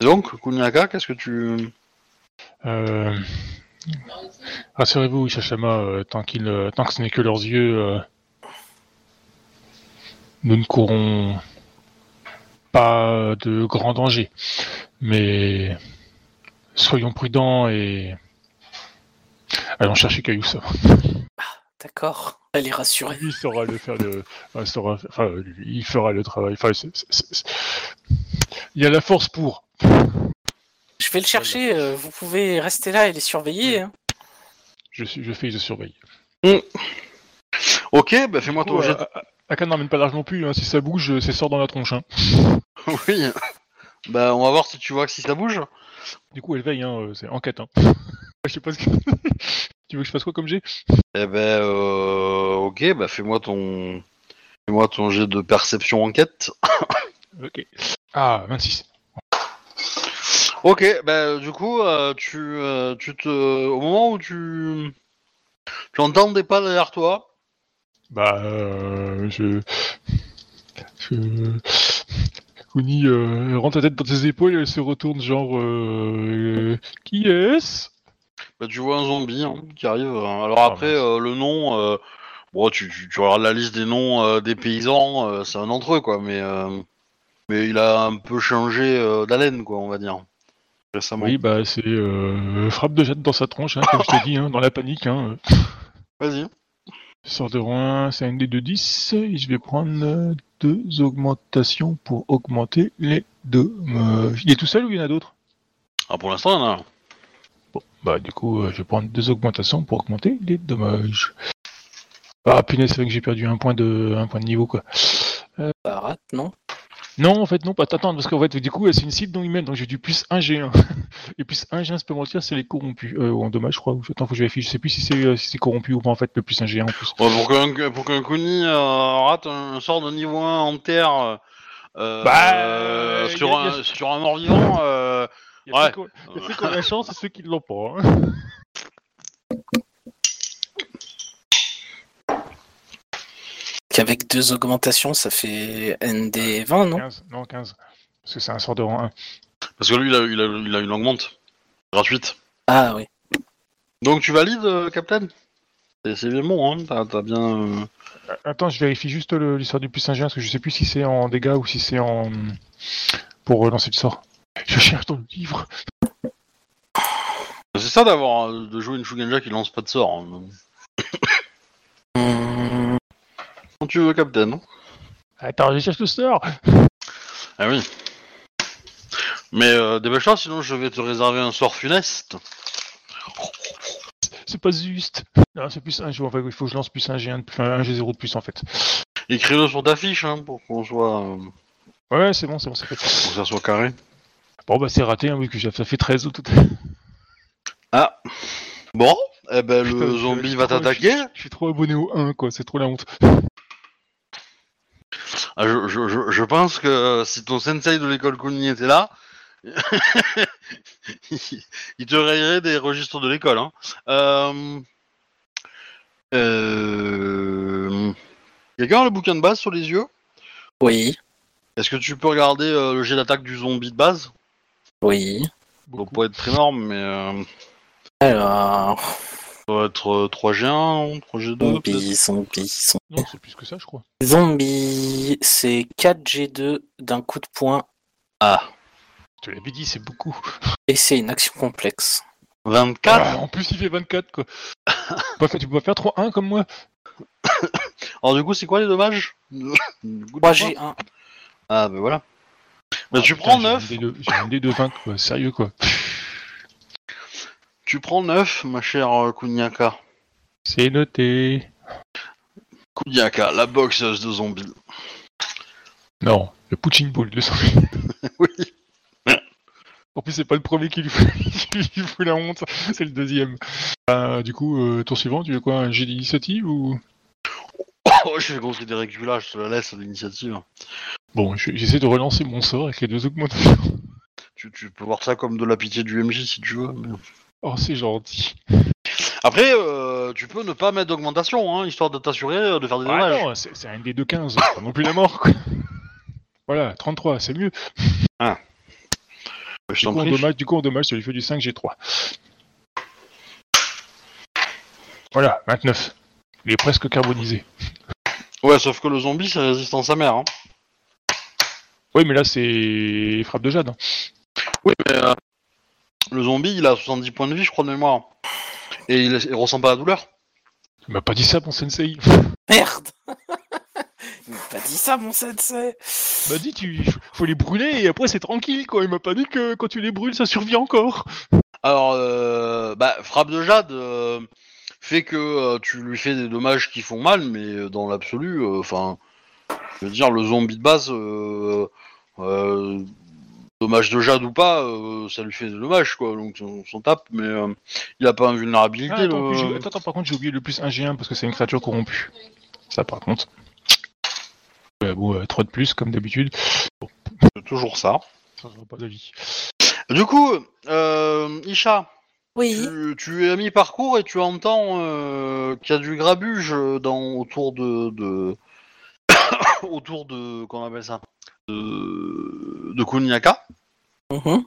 Donc, Kunyaka, qu'est-ce que tu Euh... Rassurez-vous, Ishashama, euh, tant, tant que ce n'est que leurs yeux, nous ne courons pas de grands dangers. Mais soyons prudents et allons chercher Kayusa. D'accord. Elle est rassurée. Lui saura le faire le, enfin, saura- enfin, lui, il fera le travail. Enfin, c'est- c'est- c'est- il y a la force pour. Je vais le chercher. euh, vous pouvez rester là et les surveiller. hein. Je, suis, je fais, je surveille. Ok, bah fais-moi ton jet. de- A- A- Aka n'emmène pas large non plus. hein. Si ça bouge, c'est sort dans la tronche. hein. Oui. Bah, on va voir si tu vois que si ça bouge. Du coup, elle veille, hein, euh, c'est enquête. Je sais pas ce que... tu veux que je fasse quoi comme jet? Eh ben, euh, ok, bah fais-moi ton, fais-moi ton jet de perception enquête. Ok. Ah, 26. Ok, bah du coup, euh, tu, euh, tu te, au moment où tu, tu entends des pas derrière toi. Bah, euh, je... Je... Kuni rentre la tête dans ses épaules et elle se retourne genre... Qui est-ce? Bah, tu vois un zombie hein, qui arrive. Alors Ah, après, euh, le nom, euh, bon, tu, tu, tu regardes la liste des noms euh, des paysans, euh, c'est un d'entre eux, quoi. Mais, euh, mais il a un peu changé euh, d'haleine, quoi, on va dire. Récemment. Oui, bah c'est euh, frappe de jette dans sa tronche, hein, comme je t'ai dit, hein, dans la panique. Hein. Vas-y. Sort de Rouen, c'est un dé de 10, et je vais prendre deux augmentations pour augmenter les deux. Euh, il est tout seul ou il y en a d'autres? Ah, pour l'instant, il y en a un. Bon, bah du coup, euh, je vais prendre deux augmentations pour augmenter les dommages. Ah punaise, c'est vrai que j'ai perdu un point de un point de niveau quoi. Ça rate, non? Non, en fait, non, pas attends, parce qu'en fait, du coup, c'est une cible non humaine, donc j'ai du plus 1 G1. Et plus 1 G1 supplémentaire, c'est les corrompus. Euh, ou en dommage, je crois. Attends, faut que je vérifie. Je sais plus si c'est euh, si c'est corrompu ou pas, en fait, le plus 1 G1 en plus. Ouais, pour qu'un pour Kuni euh, rate un, sort de niveau 1 en terre euh, Bah, euh, a- sur, a- un, sur un mort-vivant, euh, Il y a Ouais. ceux qui ont- ceux qui la chance et ceux qui ne l'ont pas. hein. Qu'avec deux augmentations, ça fait ND20, non? 15, non, 15. Parce que c'est un sort de rang 1. parce que lui, il a, il, a, il a une augmente gratuite. Ah oui. Donc tu valides, euh, Captain? C'est bon, hein T'as bien... euh, Attends, je vérifie juste l'histoire du plus 1 G1, parce que je sais plus si c'est en dégâts ou si c'est en. pour euh, lancer le sort. Je cherche dans le livre. C'est ça d'avoir euh, de jouer une Shugenja qui lance pas de sort. hein. Hum, Quand tu veux, Captain. Attends, je cherche le sort. ah oui. Mais euh, dépêche-toi, sinon je vais te réserver un sort funeste. C'est pas juste. Non, c'est plus 1 G. Enfin, il faut que je lance plus 1 G1, de plus- un G0 de plus en fait. Écris-le sur ta fiche, hein, pour qu'on soit... euh, Ouais, c'est bon, c'est bon, c'est fait. pour que ça soit carré. Bon, bah c'est raté, hein, oui, que j'ai- ça fait 13 au total. Ah. Bon, eh ben Putain, le zombie je- va je- t'attaquer. Je suis trop abonné au 1, quoi, c'est trop la honte. Ah, je, je, je, je pense que euh, si ton sensei de l'école Kuni était là, il il te rayerait des registres de l'école. Hein. Euh... Euh... Quelqu'un a le bouquin de base sur les yeux? Oui, Est-ce que tu peux regarder euh, le jet d'attaque du zombie de base? Oui. Ça doit pas être énorme, mais euh, Alors, ça doit être euh, 3G1, 3G2 peut-être zombie, zombie, zombie. Non, c'est plus que ça, je crois. Zombie, c'est 4G2 d'un coup de poing Ah, Je te l'avais dit, c'est beaucoup. et c'est une action complexe. 24 Ah, en plus, il fait 24, quoi. Tu peux pas faire 3-1 comme moi Alors du coup, c'est quoi les dommages? Du coup, de quoi 3G1. Ah, bah voilà. Bah, tu Ah, prends putain, 9 J'ai un dé de- j'ai un dé de 20, quoi. Sérieux, quoi. Tu prends 9, ma chère euh, Kuniaka. C'est noté. Kuniaka, la boxeuse de zombies. Non, le Poutine Ball de sang. oui. En plus, c'est pas le premier qui lui fout, la honte, c'est le deuxième. Euh, du coup, euh, tour suivant, tu veux quoi Un jet d'initiative ou? Oh, je vais construire des régulages, je te la laisse l'initiative. Bon, je- j'essaie de relancer mon sort avec les deux augmentations. Tu, tu peux voir ça comme de la pitié du MJ si tu veux. mais- Oh, c'est gentil. Après, euh, tu peux ne pas mettre d'augmentation, hein, histoire de t'assurer de faire des Ah dommages. non, c'est c'est un dé de 15, c'est pas non plus la mort, quoi. Voilà, 33, c'est mieux. je Du coup, en dommage, du coup, en dommage, ça lui fait du 5, j'ai 3. Voilà, 29. Il est presque carbonisé. Ouais, sauf que le zombie, c'est résistant à sa mère. Hein. Oui, mais là, c'est frappe de jade. hein. Oui, mais euh, le zombie, il a 70 points de vie, je crois, de mémoire. Et il, il ressent pas la douleur. Tu m'as pas dit ça, mon sensei. Merde Il m'a pas dit ça, mon sensei Il m'a dit, tu faut les brûler et après, c'est tranquille, quoi. Il m'a pas dit que quand tu les brûles, ça survit encore. Alors, euh, bah, frappe de jade euh, fait que euh, tu lui fais des dommages qui font mal, mais dans l'absolu, enfin, je veux dire, le zombie de base, euh, euh, dommage de jade ou pas, euh, ça lui fait des dommages, quoi. Donc, on s'en tape, mais euh, il a pas invulnérabilité. Ah, attends, le- puis j'ai- attends, attends, par contre, j'ai oublié le plus 1 G1 parce que c'est une créature corrompue. Ça, par contre. Euh, bon, euh, 3 de plus, comme d'habitude. C'est toujours ça. Ça sera pas d'avis. Du coup, euh, Isha, Oui. tu, tu es à mi-parcours et tu entends euh, qu'il y a du grabuge dans, autour de, de autour de comment on appelle ça de, de Kuniaka. Mhm.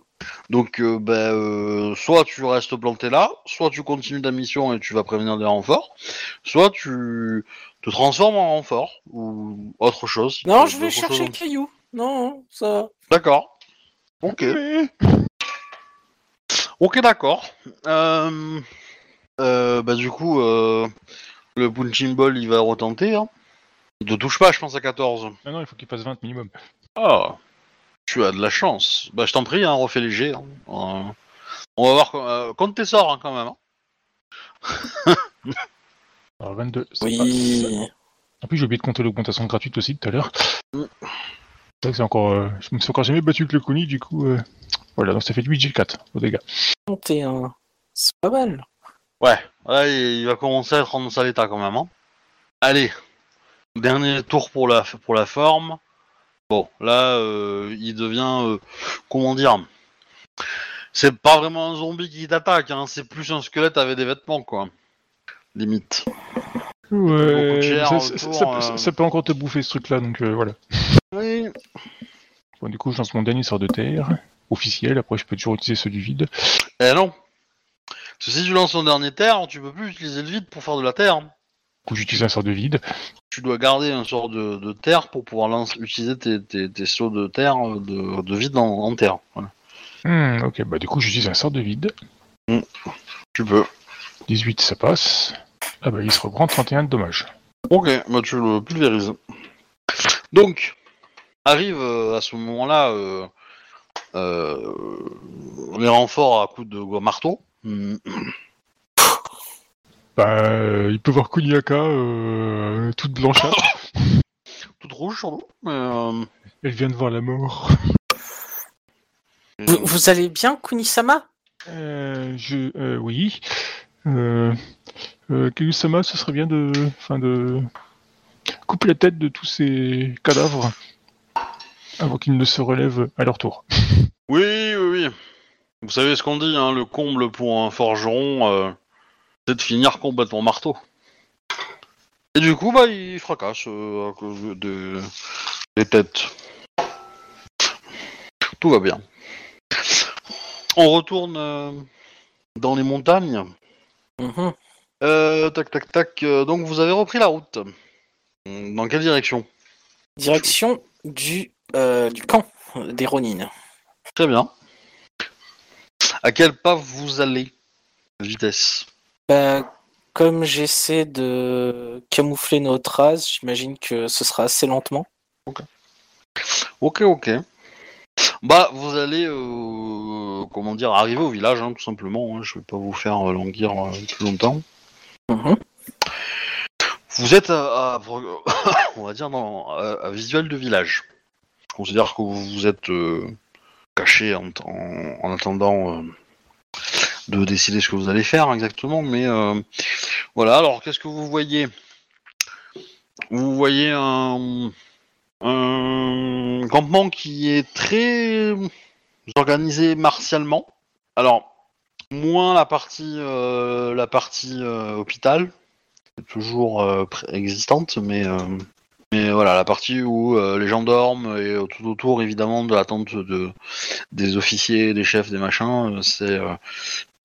Donc, euh, ben, euh, soit tu restes planté là, soit tu continues ta mission et tu vas prévenir des renforts, soit tu te transformes en renfort ou autre chose. Non, Euh, je vais chercher le caillou. Non, ça. D'accord. Ok. Ok, d'accord. Euh, bah du coup, le punching ball, il va retenter. Hein. Il te touche pas, je pense, à 14. Non, non, il faut qu'il fasse 20 minimum. Ah, tu as de la chance. Bah je t'en prie, hein, refais léger. hein. Euh, on va voir. Euh, compte tes sorts hein, quand même. hein. Alors, 22, ça passe. Oui. En plus, j'ai oublié de compter l'augmentation gratuite aussi tout à l'heure. Mm. C'est vrai que c'est encore. euh, je me suis encore jamais battu avec le Kuni, du coup. euh, Voilà, donc ça fait 8 G4 au dégâts. 31. C'est pas mal. Ouais, ouais, il il va commencer à être en sale état quand même. Hein. Allez, dernier tour pour la pour la forme. Bon, là, euh, il devient, euh, comment dire, c'est pas vraiment un zombie qui t'attaque, hein, c'est plus un squelette avec des vêtements, quoi. Limite. Ouais, ça, euh. ça peut encore te bouffer ce truc-là, donc voilà. Oui. Bon, du coup, je lance mon dernier sort de terre, officiel, après je peux toujours utiliser ceux du vide. Eh non. Parce que si tu lances ton dernier terre, tu peux plus utiliser le vide pour faire de la terre. Du coup, j'utilise un sort de vide. Tu dois garder un sort de, de terre pour pouvoir lancer, utiliser tes, tes, tes sauts de terre, euh, de, de vide en, en terre. Voilà. Hmm, ok, bah du coup, j'utilise un sort de vide. Tu peux. 18, ça passe. Ah bah, il se reprend 31 de dommages. Ok, bah tu le pulvérises. Donc, arrive euh, à ce moment-là euh, euh, les renforts à coups de marteau. Hmm. Bah, euh, il peut voir Kuniaka, euh, toute blanchâtre. Toute rouge. Mais, euh, Elle vient de voir la mort. Vous, vous allez bien, Kunisama? Euh, je, euh, oui. Euh, euh, Kagusama, ce serait bien de, enfin de couper la tête de tous ces cadavres avant qu'ils ne se relèvent à leur tour. Oui, oui, oui. Vous savez ce qu'on dit, hein, le comble pour un forgeron, euh, c'est de finir complètement marteau. Et du coup, bah, il fracasse euh, à cause de- des têtes. Tout va bien. On retourne euh, dans les montagnes. Mhm. Euh, tac, tac, tac. donc, vous avez repris la route. Dans quelle direction? Direction du, du camp des Ronin. Très bien. À quel pas vous allez? Vitesse. Bah, comme j'essaie de camoufler notre race, j'imagine que ce sera assez lentement. Ok, ok. Bah, vous allez, euh, comment dire, arriver au village, hein, tout simplement. hein. Je vais pas vous faire languir euh, plus longtemps. Mhm. Vous êtes à, à- on va dire, dans, à, à visuel de village. Je considère que vous vous êtes euh, caché en, en- en attendant de décider ce que vous allez faire exactement. Mais euh, voilà, alors qu'est-ce que vous voyez? Vous voyez un, campement qui est très organisé martialement. Alors, moins la partie, euh, la partie euh, hôpital, toujours euh, existante, mais, euh, mais voilà, la partie où les gens dorment et tout autour, évidemment, de la tente de, des officiers, des chefs, des machins, c'est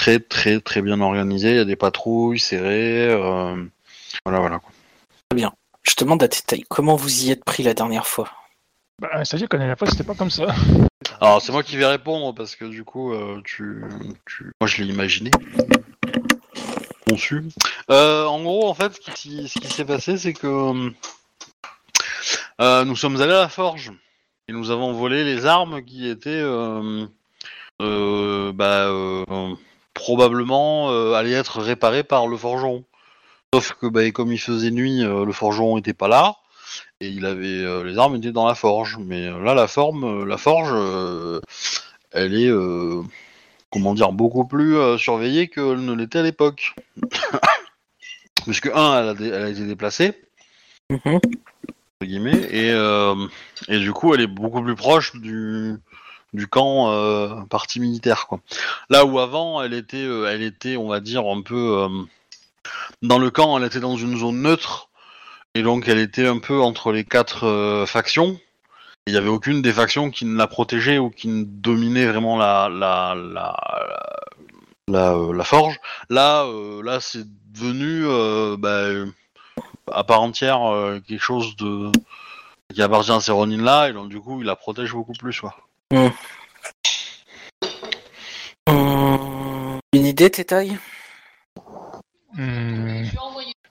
très, très, très bien organisé. Il y a des patrouilles serrées. euh, voilà, voilà. quoi. Je demande à Tétaï, comment vous y êtes pris la dernière fois? Bah, c'est-à-dire qu'à la dernière fois, c'était pas comme ça. Alors, c'est moi qui vais répondre parce que du coup, euh, tu, tu- moi je l'ai imaginé. Conçu. Euh, en gros, en fait, ce qui, ce qui s'est passé, c'est que euh, nous sommes allés à la forge et nous avons volé les armes qui étaient euh, euh, bah, euh, probablement euh, allaient être réparées par le forgeron. Sauf que, bah, comme il faisait nuit, euh, le forgeron était pas là et il avait euh, les armes étaient dans la forge. Mais là, la forme, la forge, elle est, comment dire, beaucoup plus surveillée qu'elle ne l'était à l'époque. Puisque un, elle a, dé- elle a été déplacée Mhm. entre guillemets, et, euh, et du coup, elle est beaucoup plus proche du du camp euh, parti militaire, quoi. Là où avant, elle était, euh, elle était, on va dire, un peu euh, dans le camp, elle était dans une zone neutre, et donc elle était un peu entre les quatre factions. Il n'y avait aucune des factions qui ne la protégeait ou qui ne dominait vraiment la la la la, forge. Là, c'est devenu bah, à part entière quelque chose de qui appartient à ces Ronin là, et donc du coup, il la protège beaucoup plus, quoi. Hum, Une idée, Tétaï Hmm.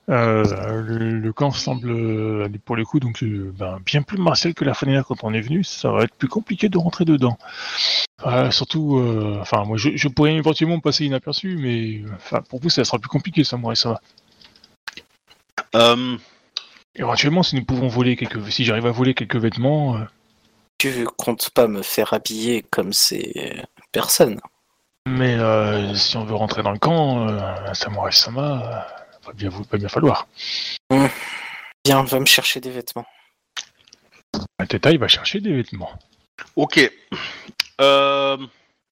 Euh, le, le camp semble euh, aller pour le coup donc euh, ben, bien plus martial que la dernière quand on est venu. Ça va être plus compliqué de rentrer dedans. Euh, surtout, euh, enfin moi je, je pourrais éventuellement passer inaperçu, mais euh, pour vous ça sera plus compliqué ça, moi ça va. Euh, Éventuellement, si nous pouvons voler quelques, si j'arrive à voler quelques vêtements, euh, Tu comptes pas me faire habiller comme ces personnes mais euh, si on veut rentrer dans le camp, euh, un samouraï sama, euh, va bien, va bien falloir. Bien, va me chercher des vêtements. Teta, il va chercher des vêtements. ok. Euh,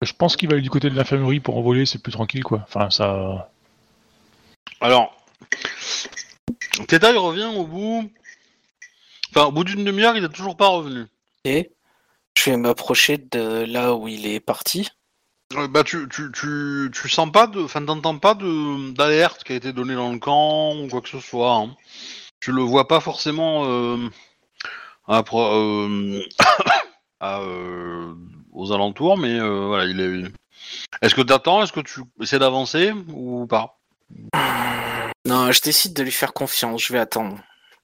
Je pense qu'il va aller du côté de l'infirmerie pour en voler, c'est plus tranquille quoi. Enfin ça. alors, Teta, il revient au bout. Enfin, au bout d'une demi-heure, il est toujours pas revenu. Et? Je vais m'approcher de là où il est parti? Euh, bah, tu, tu, tu, tu sens pas de. Enfin, t'entends pas de d'alerte qui a été donnée dans le camp ou quoi que ce soit. hein. Tu le vois pas forcément euh, à euh, à, euh, aux alentours, mais voilà, il est. Est-ce que t'attends? Est-ce que tu essaies d'avancer ou pas? Non, je décide de lui faire confiance, je vais attendre.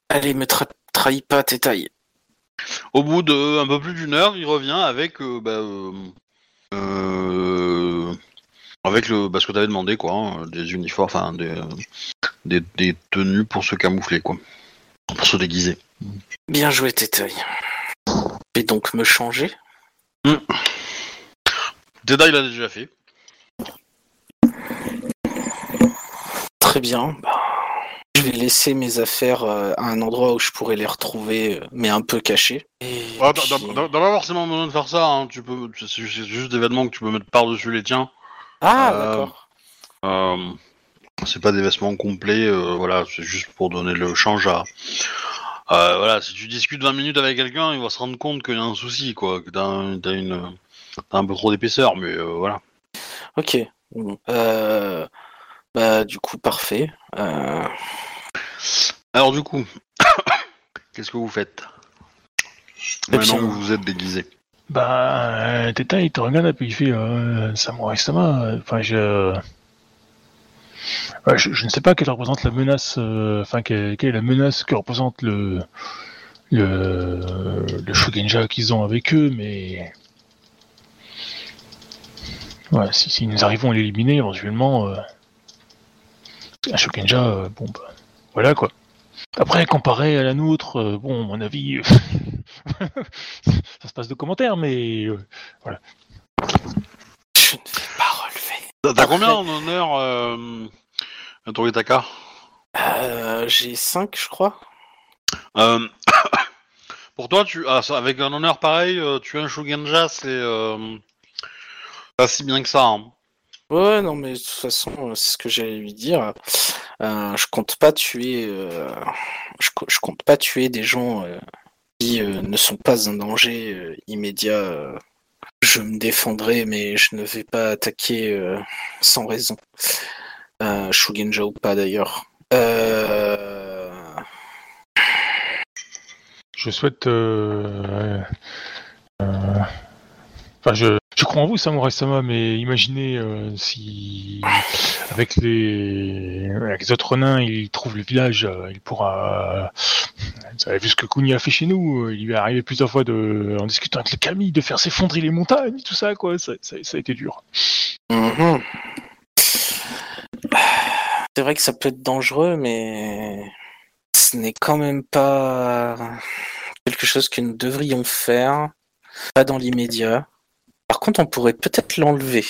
Allez, me tra- trahis pas, Tétaï. Au bout de un peu plus d'une heure, il revient avec euh, bah, euh, euh, avec le bah, ce que t'avais demandé quoi, hein, des uniformes, enfin des, des des tenues pour se camoufler quoi, pour se déguiser. Bien joué, Tétaï. Je vais donc me changer? Teda, il a déjà fait. Très bien. Bah, je vais laisser mes affaires euh, à un endroit où je pourrais les retrouver, euh, mais un peu cachées. Et Ouais, puis- t'as- pas forcément besoin de faire ça, hein. tu peux, c'est juste des vêtements que tu peux mettre par-dessus les tiens. Ah, Euh, d'accord. Euh, c'est pas des vêtements complets, euh, voilà, c'est juste pour donner le change à. Euh, voilà, si tu discutes 20 minutes avec quelqu'un, il va se rendre compte qu'il y a un souci, quoi, que t'as un, t'as une, t'as un peu trop d'épaisseur, mais euh, voilà. Ok. Bon. Euh, bah, du coup, parfait. Euh, Alors du coup, qu'est-ce que vous faites? Maintenant bien- que vous êtes déguisé. Bah, euh, Teta, il te regarde et puis il fait euh, Samurai Sama. euh, Enfin, je... Ouais, je. je ne sais pas quelle représente la menace. euh, Enfin, quelle, quelle est la menace que représente le. Le, le Shugenja qu'ils ont avec eux, mais. Ouais, si, si nous arrivons à l'éliminer éventuellement. Euh... Un Shugenja, euh, bon, bah. Voilà quoi. Après, comparé à la nôtre, euh, bon, à mon avis. ça se passe de commentaires, mais euh, Je ne vais pas relever. T'as combien en honneur, euh, Toritaka Euh, J'ai 5, je crois. Euh, Pour toi, tu, ah, avec un honneur pareil, euh, tu es un Shugenja, c'est euh, pas si bien que ça. hein. Ouais, non, mais de toute façon, euh, c'est ce que j'allais lui dire. Euh, je compte pas tuer. euh, compte pas tuer des gens qui ne sont pas un danger immédiat. Je me défendrai, mais je ne vais pas attaquer sans raison. Shugenja ou pas d'ailleurs. Je souhaite. Enfin, je, je crois en vous, Samurai Sama, mais imaginez euh, si avec les, autres nains, il trouve le village, euh, il pourra. Vous avez vu ce que Kuni a fait chez nous. euh, Il lui est arrivé plusieurs fois de, en discutant avec les Kami, de faire s'effondrer les montagnes, tout ça, quoi. Ça, a été dur. mhm. C'est vrai que ça peut être dangereux, mais ce n'est quand même pas quelque chose que nous devrions faire, pas dans l'immédiat. Par contre, on pourrait peut-être l'enlever.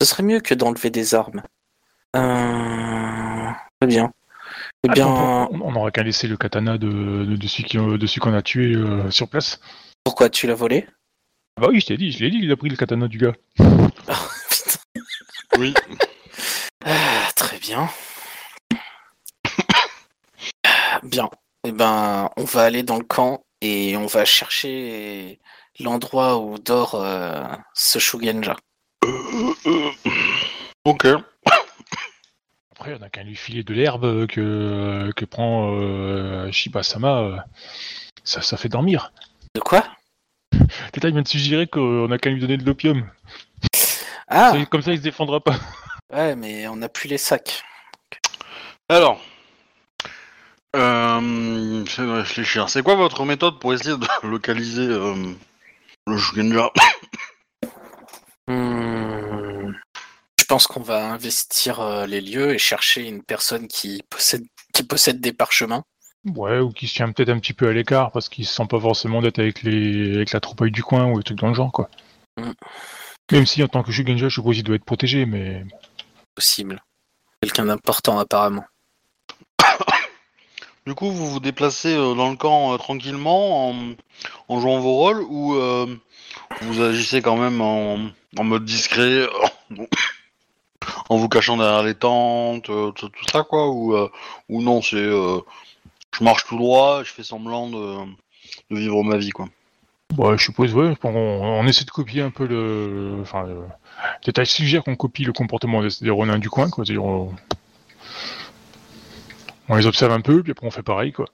Ce serait mieux que d'enlever des armes. Euh... Très bien. Eh Ah, bien, on, aura qu'à laisser le katana de, de, de celui qu'on a tué euh, sur place. pourquoi tu l'as volé? Ah Bah oui, je t'ai dit, je l'ai dit, il a pris le katana du gars. Putain. Oui. Ah, très bien. Bien. Eh ben, on va aller dans le camp et on va chercher l'endroit où dort euh, ce Shugenja. Ok. Après, on a qu'à lui filer de l'herbe que, que prend euh, Shiba-sama. euh, ça, ça fait dormir. De quoi? Teta, il vient de suggérer qu'on a qu'à lui donner de l'opium. Ah, Comme ça, il se défendra pas. ouais, mais on n'a plus les sacs. Alors, euh, je vais réfléchir. C'est quoi votre méthode pour essayer de localiser euh, Hmm. Je pense qu'on va investir euh, les lieux et chercher une personne qui possède, qui possède des parchemins. Ouais, ou qui se tient peut-être un petit peu à l'écart parce qu'il se sent pas forcément d'être avec, les... avec la troupaille du coin ou des trucs dans le genre, quoi. Mm. Même si en tant que Shugenja, je suppose qu'il doit être protégé, mais Possible. Quelqu'un d'important apparemment. Du coup, vous vous déplacez euh, dans le camp euh, tranquillement en, jouant vos rôles ou euh, vous agissez quand même en, mode discret, en vous cachant derrière les tentes, tout, ça quoi ou, ou non, c'est je marche tout droit, je fais semblant de, vivre ma vie quoi. Ouais, je suppose, ouais. On, essaie de copier un peu le. Enfin, le... Suggère qu'on copie le comportement des, des du coin, quoi. On... on les observe un peu, puis après on fait pareil, quoi.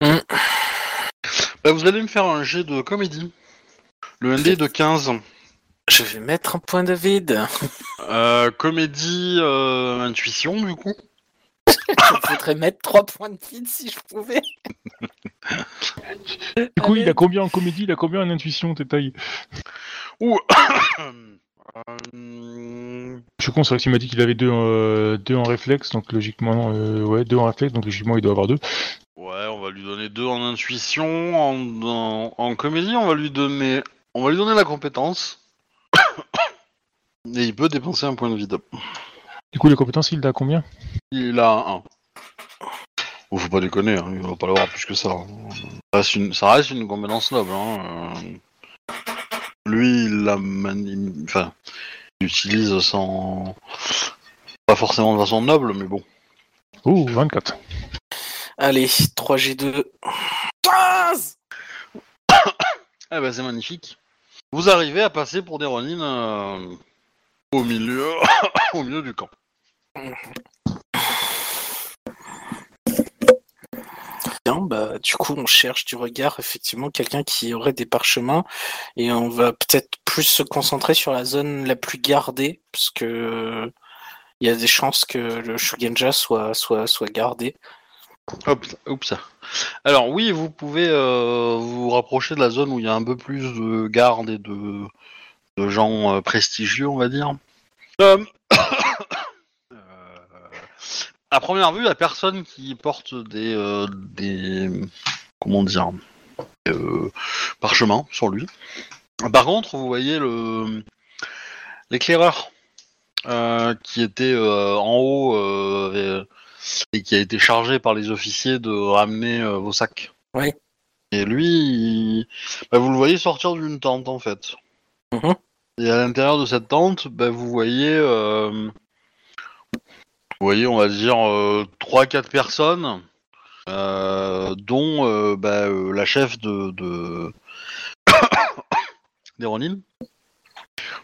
Bah, vous allez me faire un jet de comédie. Le ND de 15. Je vais mettre un point de vide. Euh, comédie euh, intuition du coup. Je voudrais mettre trois points de vide si je pouvais. Du coup, Allez. il a combien en comédie Il a combien en intuition, Détail Ou Euh, Je suis con, c'est vrai qu'il m'a dit qu'il avait deux, euh, deux en réflexe, donc logiquement, euh, ouais, deux en réflexe, donc logiquement, il doit avoir deux. Ouais, on va lui donner deux en intuition, en, en, en comédie, on va lui donner, on va lui donner la compétence. Et il peut dépenser un point de vide. Du coup, les compétences, il a combien? Il a un 1. Oh, faut pas déconner, hein, il va pas l'avoir plus que ça. Ça reste une, ça reste une compétence noble. Hein. euh. Lui, il la mani- enfin, il l'utilise sans. Pas forcément de façon noble, mais bon. Oh, 24. Allez, 3G2. 15 Ah bah c'est magnifique. Vous arrivez à passer pour des Ronin euh, au milieu, au milieu du camp. bah, du coup, on cherche du regard, effectivement, quelqu'un qui aurait des parchemins, et on va peut-être plus se concentrer sur la zone la plus gardée, parce que euh, il y a des chances que le Shugenja soit, soit, soit gardé. Hop, oups. Alors oui, vous pouvez euh, vous rapprocher de la zone où il y a un peu plus de gardes et de, de gens euh, prestigieux, on va dire. À première vue, la personne qui porte des, euh, des comment dire, euh, parchemins sur lui. Par contre, vous voyez le l'éclaireur euh, qui était en haut et, qui a été chargé par les officiers de ramener vos sacs. Oui. Et lui, il- bah, vous le voyez sortir d'une tente en fait. Mhm. Et à l'intérieur de cette tente, bah, vous voyez, euh, vous voyez, on va dire euh, trois, quatre personnes, euh, dont euh, bah, la chef de, de... des Ronin,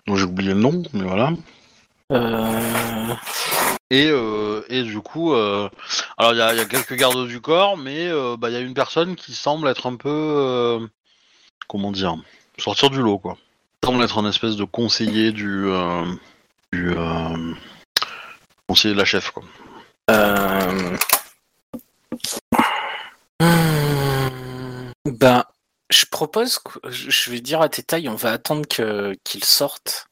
dont j'ai oublié le nom, mais voilà. Euh, Et, euh, et du coup, euh, alors il y a, il y a quelques gardes du corps, mais bah, il y a une personne qui semble être un peu, comment dire, sortir du lot quoi. Semble être un espèce de conseiller du, du conseiller de la chef quoi. euh, Ben, je propose que je vais dire à tes tailles, on va attendre que qu'il sorte.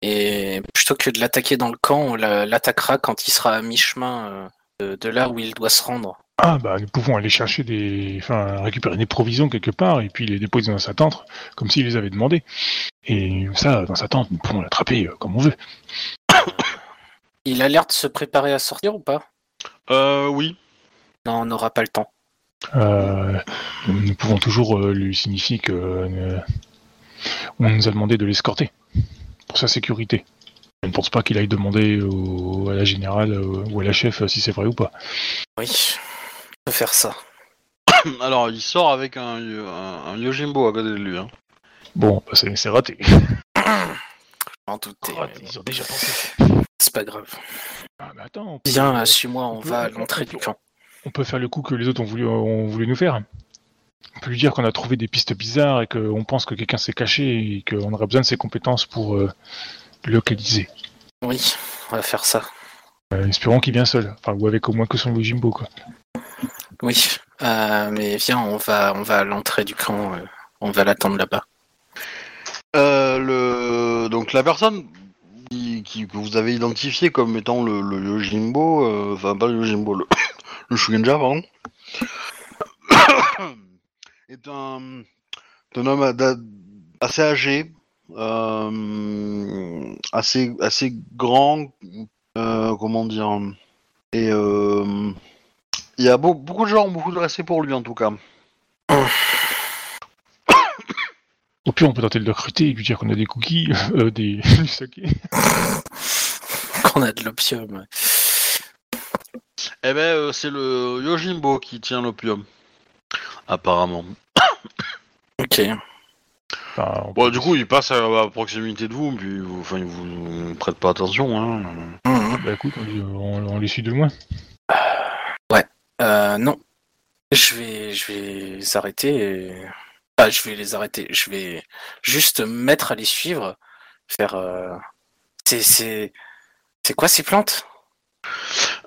Et plutôt que de l'attaquer dans le camp, on la- l'attaquera quand il sera à mi-chemin euh, de, de là où il doit se rendre. Ah, bah, nous pouvons aller chercher des. Enfin, récupérer des provisions quelque part et puis les déposer dans sa tente, comme s'il les avait demandé. Et ça, dans sa tente, nous pouvons l'attraper euh, comme on veut. Il a l'air de se préparer à sortir ou pas? Euh, oui. Non, on n'aura pas le temps. Euh, nous pouvons toujours euh, lui signifier que. euh, on nous a demandé de l'escorter. Pour sa sécurité. Je ne pense pas qu'il aille demander au- à la générale euh, ou à la chef si c'est vrai ou pas. Oui, on peut faire ça. Alors il sort avec un, un, un Yojimbo à côté de lui. Hein. Bon, bah, c'est c'est raté. En douter. Raté, ils ont déjà pensé. C'est pas grave. Ah, mais attends, on peut- Viens, suis-moi, on on peut- va à l'entrée du camp. on peut faire le coup que les autres ont voulu, ont voulu nous faire. On peut lui dire qu'on a trouvé des pistes bizarres et qu'on pense que quelqu'un s'est caché et qu'on aurait besoin de ses compétences pour euh, le localiser. Oui, on va faire ça. Euh, espérons qu'il vient seul, enfin ou avec au moins que son Yojimbo quoi. Oui, euh, mais viens, on va, on va à l'entrée du camp. euh, on va l'attendre là-bas. Euh, le... Donc la personne qui, que vous avez identifiée comme étant le, le Yojimbo, euh, enfin pas le Yojimbo, le, le Shugenja, pardon, est un, un homme assez âgé, euh, assez, assez grand, euh, comment dire, et il y a beau- beaucoup de gens ont beaucoup de respect pour lui en tout cas. Au pire, on peut tenter de le recruter et lui dire qu'on a des cookies, euh, des du saké. Qu'on a de l'opium. ouais. Eh ben, euh, c'est le Yojimbo qui tient l'opium. Apparemment. Ok. Enfin, on Bon, du coup, il passe à, à proximité de vous, puis vous, enfin, il vous prête pas attention. Hein. Mhm. bah écoute, on, lui- on- on les suit de loin. Euh, non. Je vais, je vais les arrêter. Et... Ah, je vais les arrêter. Je vais juste me mettre à les suivre. Faire. euh, C'est, c'est, c'est quoi ces plantes?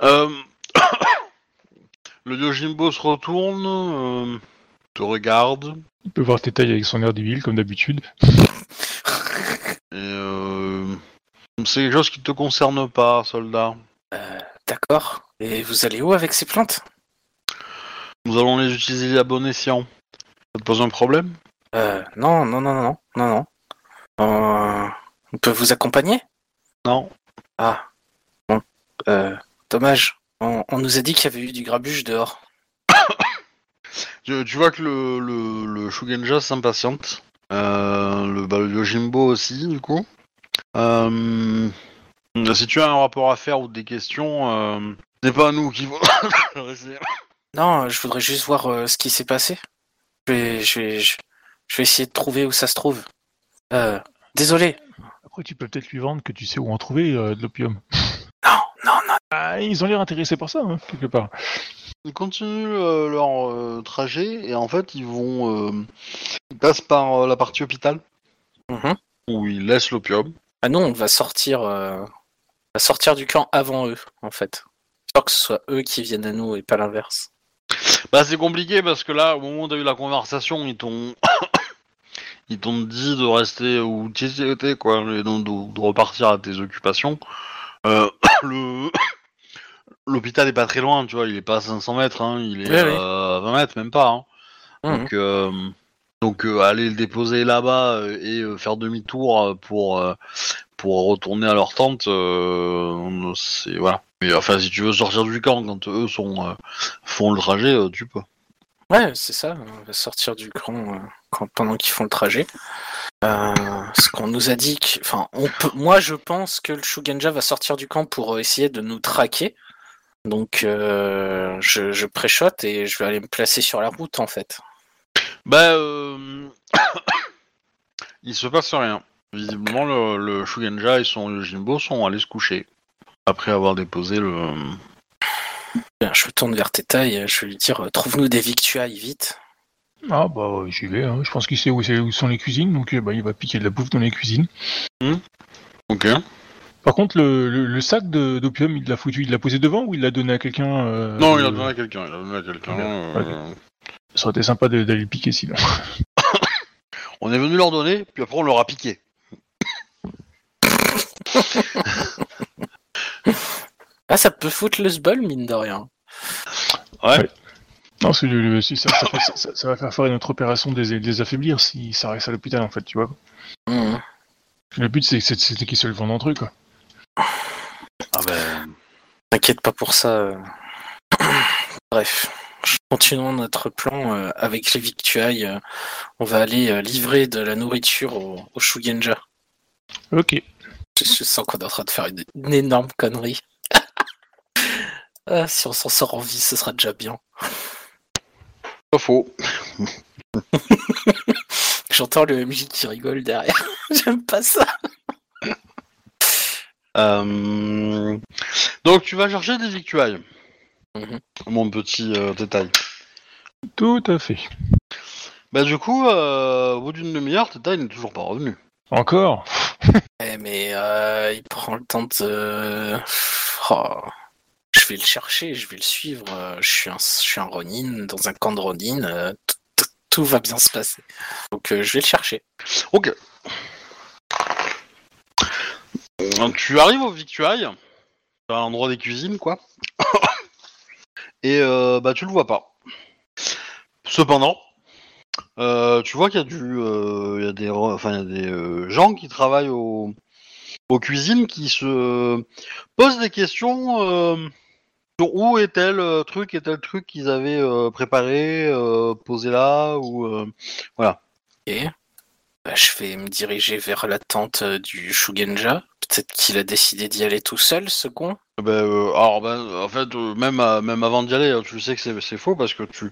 Euh, le Yojimbo se retourne, euh, te regarde, Il peut voir tes tailles avec son air débile comme d'habitude. et euh, c'est quelque chose qui te concerne pas, soldat. Euh, D'accord. Et vous allez où avec ces plantes? Nous allons les utiliser à bon escient. Ça te pose un problème euh, Non, non, non, non, non, non. Euh, on peut vous accompagner Non. Ah. Bon. Euh, dommage. On, on nous a dit qu'il y avait eu du grabuge dehors. Tu, tu vois que le, le, le Shugenja s'impatiente. Euh, le, bah, le aussi, du coup. Euh, si tu as un rapport à faire ou des questions, euh, c'est pas à nous qui vont. Non, je voudrais juste voir ce qui s'est passé. Je vais, je, vais, je, je vais essayer de trouver où ça se trouve. Euh, désolé. Après, tu peux peut-être lui vendre que tu sais où en trouver euh, de l'opium. Non, non, non. Ah, ils ont l'air intéressés par ça, hein, quelque part. Ils continuent euh, leur euh, trajet et en fait ils vont euh, ils passent par euh, la partie hôpital Mhm. où ils laissent l'opium. Ah non, on va sortir, euh, on va sortir du camp avant eux, en fait. Histoire que ce soit eux qui viennent à nous et pas l'inverse. Bah c'est compliqué parce que là au moment où t'as eu la conversation ils t'ont ils t'ont dit de rester où tu étais quoi et donc de, de repartir à tes occupations. Euh, le l'hôpital est pas très loin tu vois il est pas à 500 mètres hein, il est Oui, oui. à 20 mètres même pas. Hein. Mhm. Donc, euh, donc euh, aller le déposer là-bas euh, et euh, faire demi-tour euh, pour euh, pour retourner à leur tente, euh, c'est voilà. Mais enfin, si tu veux sortir du camp quand eux sont euh, font le trajet, euh, tu peux. Ouais, c'est ça. On va sortir du camp euh, quand- pendant qu'ils font le trajet. Euh, ce qu'on nous a dit, que, enfin, on peut, moi je pense que le Shugenja va sortir du camp pour essayer de nous traquer. Donc euh, je, je préchote et je vais aller me placer sur la route en fait. Bah, euh... il se passe rien. Visiblement, le, le Shugenja et son Yojimbo sont allés se coucher après avoir déposé le. Bien, je me tourne vers Teta et je vais lui dire euh, trouve-nous des victuailles vite. Ah bah j'y vais, hein. je pense qu'il sait où, sont les cuisines, donc euh, bah, il va piquer de la bouffe dans les cuisines. Ok. Par contre, le, le- le sac d'opium, il l'a foutu, il l'a posé devant ou il l'a donné à quelqu'un euh, Non, il a de- donné à quelqu'un. Il a donné à quelqu'un. Euh, Ça aurait été sympa de- d'aller le piquer sinon. On est venu leur donner, puis après on leur a piqué. Ah, ça peut foutre le sbul, mine de rien. Ouais. Ouais. Non, parce que le- le- si ça, ça, ça- ça- ça va faire faire notre opération des, des affaiblir si ça reste à l'hôpital en fait, tu vois. Mhm. Le but c'est c'était qu'ils se le vendent entre eux quoi. Ah ben. T'inquiète pas pour ça. euh. Bref, continuons notre plan euh, avec les victuailles. euh, on va aller euh, livrer de la nourriture au, au Shugenja. Ok. Je, je sens qu'on est en train de faire une, une énorme connerie. Ah, si on s'en sort en vie, ce sera déjà bien. Pas faux. J'entends le MJ qui rigole derrière. J'aime pas ça. Euh, Donc tu vas chercher des victuailles. Mhm. Mon petit euh, détail. Tout à fait. Bah du coup, euh, au bout d'une demi-heure, Teta il n'est toujours pas revenu. Encore? Eh, mais euh, il prend le temps de. Oh. Je vais le chercher, je vais le suivre. euh, Je suis un, je Ronin dans un camp de Ronin. euh, tout- va bien se passer. Donc euh, je vais le chercher. Ok. Tu arrives aux victuailles, à l'endroit des cuisines, quoi. Et euh, bah tu le vois pas. Cependant, tu vois qu'il y a des, gens qui travaillent au, aux cuisines qui se posent des questions. Euh, sur où est tel euh, truc et tel truc qu'ils avaient euh, préparé, posé là ou euh, Et bah, je vais me diriger vers la tente du Shugenja. Peut-être qu'il a décidé d'y aller tout seul, ce con. Ben, euh, alors, ben, en fait, même, à- même avant d'y aller, hein, tu sais que c'est, faux parce que tu,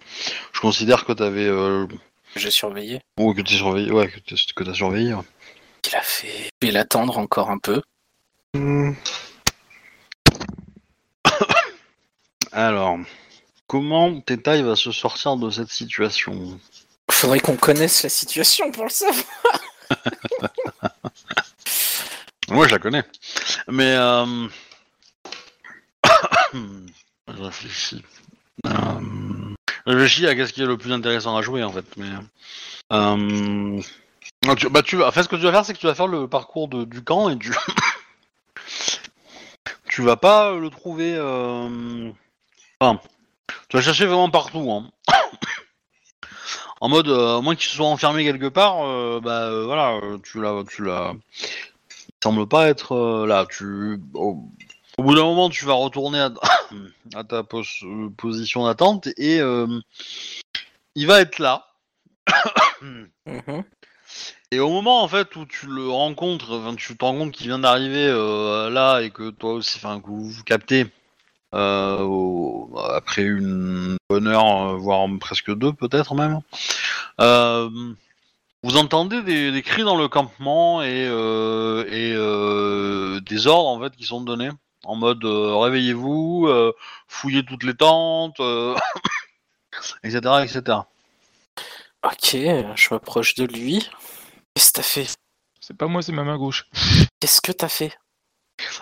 je considère que t'avais, euh, J'ai surveillé. ou que t'es surveillé, ouais, que, que t'as surveillé. ouais. Il a fait. Je vais l'attendre encore un peu. Alors, comment Teta va se sortir de cette situation? Faudrait qu'on connaisse la situation pour le savoir. Moi, je la connais, mais euh... je réfléchis. Euh... Je réfléchis à qu'est-ce qui est le plus intéressant à jouer en fait, mais. Euh... non, tu- bah, tu vas... en fait, ce que tu vas faire, c'est que tu vas faire le parcours du camp et tu. tu vas pas le trouver. euh, Enfin, tu vas chercher vraiment partout. Hein. en mode, euh, moins qu'il soit enfermé quelque part, euh, bah euh, voilà, euh, tu l'as, tu l'as, semble pas être euh, là. Au, bout d'un moment, tu vas retourner à, ta pos- euh, position d'attente et euh, il va être là. Mhm. Et au moment en fait où tu le rencontres, tu te rends compte qu'il vient d'arriver euh, là et que toi aussi, enfin que vous vous captez euh, après une bonne heure, euh, voire presque deux peut-être même. vous entendez des, cris dans le campement et, des ordres en fait qui sont donnés en mode réveillez-vous, fouillez toutes les tentes, etc., etc. Ok, je m'approche de lui. Qu'est-ce que t'as fait? C'est pas moi, c'est ma main gauche. Qu'est-ce que t'as fait?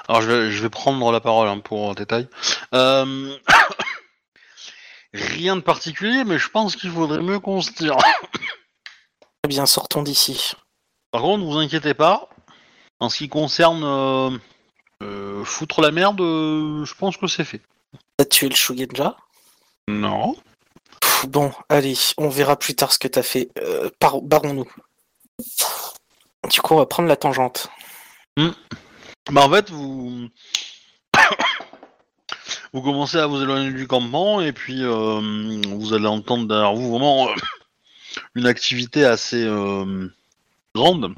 Alors je vais, je vais prendre la parole hein, pour détail. Euh, Rien de particulier, mais je pense qu'il faudrait mieux qu'on se tire. Très bien, sortons d'ici. Par contre, vous inquiétez pas. En ce qui concerne euh, euh, foutre la merde, euh, je pense que c'est fait. T'as tué le Shugenja? Non. Pff, Bon, allez, on verra plus tard ce que t'as fait. Euh, par- Barrons-nous. Du coup, on va prendre la tangente. Bah en fait, vous vous commencez à vous éloigner du campement et puis euh, vous allez entendre derrière vous vraiment euh, une activité assez euh, grande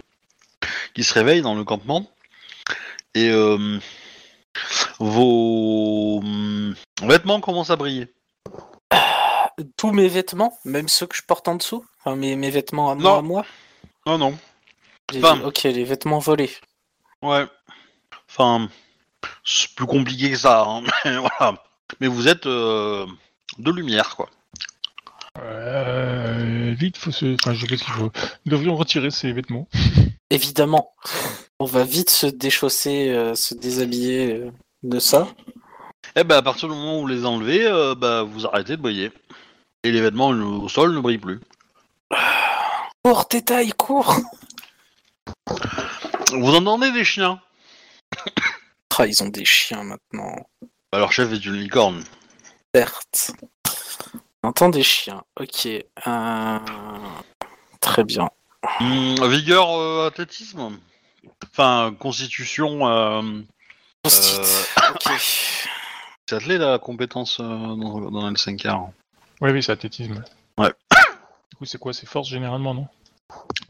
qui se réveille dans le campement et euh, vos hum, vêtements commencent à briller. Tous mes vêtements, même ceux que je porte en dessous Enfin, mes, mes vêtements à moi, Non. à moi Non non. Les- Enfin. Ok, les vêtements volés. Ouais. Enfin, c'est plus compliqué que ça. hein, Mais voilà. Mais vous êtes euh, de lumière quoi. Euh, vite, faut se. Enfin, je sais pas qu'il faut. Nous devrions retirer ces vêtements. Évidemment. On va vite se déchausser, euh, se déshabiller euh, de ça. Eh ben, à partir du moment où vous les enlevez, euh, bah, vous arrêtez de briller. Et les vêtements au sol ne brillent plus. Cours, Tétaille, cours Vous entendez des chiens? Ah, ils ont des chiens maintenant. Bah, Leur chef est une licorne. Certes. On entend des chiens. Ok. euh, Très bien. Hmm, vigueur, euh, athlétisme? Enfin, constitution... Euh... Post-it. Ok. C'est la compétence euh, dans, dans le 5R. Oui, oui, c'est athlétisme. Coup, c'est quoi C'est force généralement, non?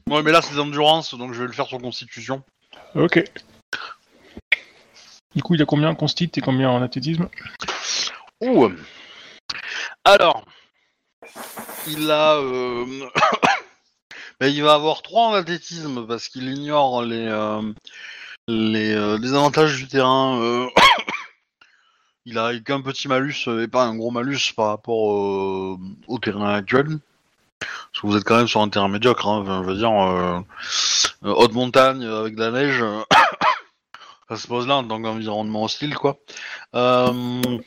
Ouais, mais là, c'est endurance, donc je vais le faire sur constitution. Ok. Du coup, il a combien en constit et combien en athlétisme? Ouh Alors, il a... euh, ben, il va avoir 3 en athlétisme parce qu'il ignore les, euh, les euh, désavantages du terrain. euh. il a qu'un petit malus euh, et pas un gros malus par rapport euh, au terrain actuel. Parce que vous êtes quand même sur un terrain médiocre, hein, enfin, je veux dire, euh, euh, haute montagne euh, avec de la neige. ça se pose là en tant qu'environnement hostile, quoi. Euh,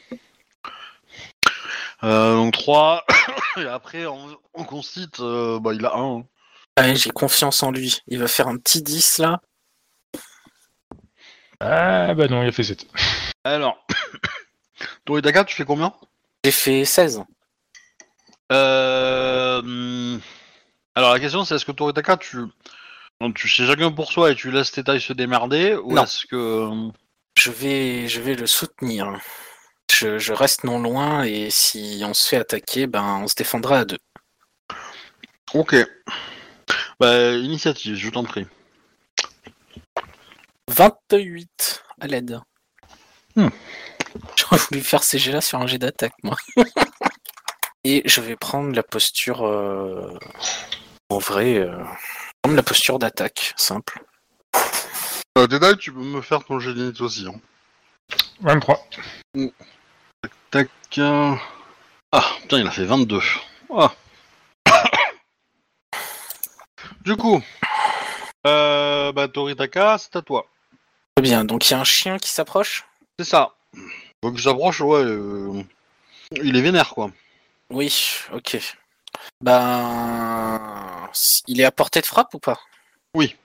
euh, donc 3. Et après, en, en constit, euh, bah, il a 1. Allez, j'ai confiance en lui. Il va faire un petit 10 là. Ah, bah non, il a fait 7. Alors, Toritaka, tu fais combien? J'ai fait 16. Euh, Alors, la question, c'est est-ce que Toritaka, tu. Donc, tu sais chacun pour soi et tu laisses tes tailles se démerder Ou Non. est-ce que. Je vais, je vais le soutenir. Je, je reste non loin et si on se fait attaquer, ben on se défendra à deux. Ok. Bah, initiative, je t'en prie. 28 à l'aide. Hmm. J'aurais voulu faire ces jets là sur un jet d'attaque, moi. Et je vais prendre la posture. euh, En vrai, euh, prendre la posture d'attaque, simple. Euh, tu peux me faire ton d'init aussi. Hein. 23. Tac. euh, Ah, putain, il a fait 22. Ah. du coup, euh, bah, Toritaka, c'est à toi. Très bien, donc il y a un chien qui s'approche? C'est ça. Faut que s'approche, ouais. euh, Il est vénère, quoi. Oui, ok. Ben. Il est à portée de frappe ou pas? Oui.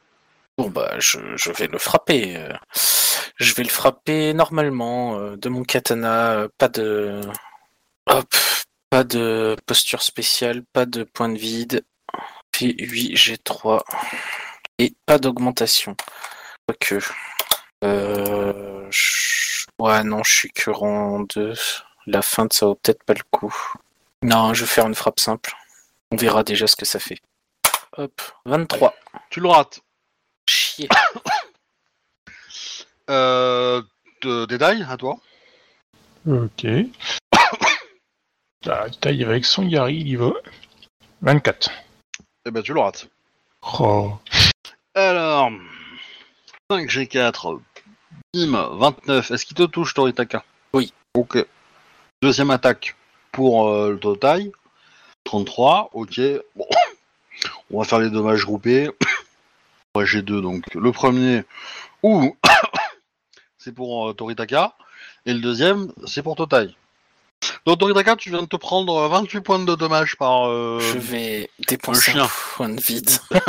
Bon, bah, je, je vais le frapper. euh. Je vais le frapper normalement, euh, de mon katana, euh, pas de. Hop, pas de posture spéciale, pas de point de vide. Puis 8 G3. Et pas d'augmentation. que. Euh, je- Ouais, non, je suis que rang 2. La feinte, ça vaut peut-être pas le coup. Non, je vais faire une frappe simple. On verra déjà ce que ça fait. Hop, 23. Tu le rates. Chier. Euh, de- détail, à toi. Ok. Ah, taille avec son Yari, il y va. 24. Eh ben, tu le rates. Oh. Alors, 5 G4, bim, 29. Est-ce qu'il te touche, Toritaka? Oui. Ok. Deuxième attaque pour euh, le total. 33, ok. Bon. On va faire les dommages groupés. Ouais, j'ai deux, donc le premier, ouh, c'est pour euh, Toritaka. Et le deuxième, c'est pour Totai. Donc Toritaka, tu viens de te prendre 28 points de dommages par... euh, Je vais dépenser chien. un point de vide.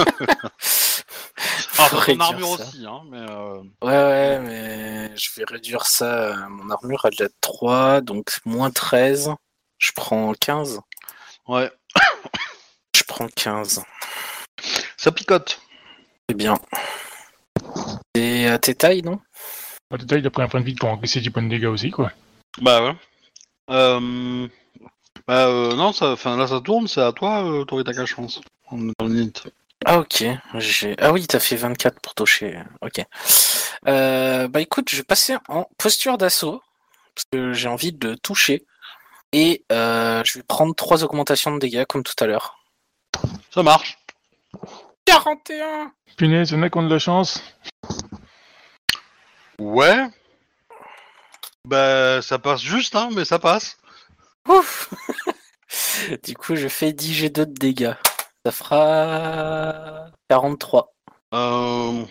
Ah, Faut ton réduire armure ça. aussi, hein, mais... euh, Ouais, ouais, mais je vais réduire ça. Mon armure, elle est à 3, donc moins 13. Je prends 15. Ouais, Je prends 15. ça picote. C'est bien. Et à tes tailles, non? Bah, taille, il a pris un point de vide pour encaisser 10 points de dégâts aussi, quoi. Bah ouais. Euh... Bah euh, non, ça, enfin là ça tourne, c'est à toi, euh, Toritaka, je pense. On est dans le nid. Ah ok, j'ai... Ah oui, t'as fait 24 pour toucher, ok. Euh, bah écoute, je vais passer en posture d'assaut, parce que j'ai envie de toucher, et euh, je vais prendre 3 augmentations de dégâts, comme tout à l'heure. Ça marche. 41 Punaise, y'en a qui ont de la chance. Ouais. Bah ça passe juste, hein, mais ça passe. Ouf Du coup, je fais 10 G2 de dégâts. Ça fera 43. Euh...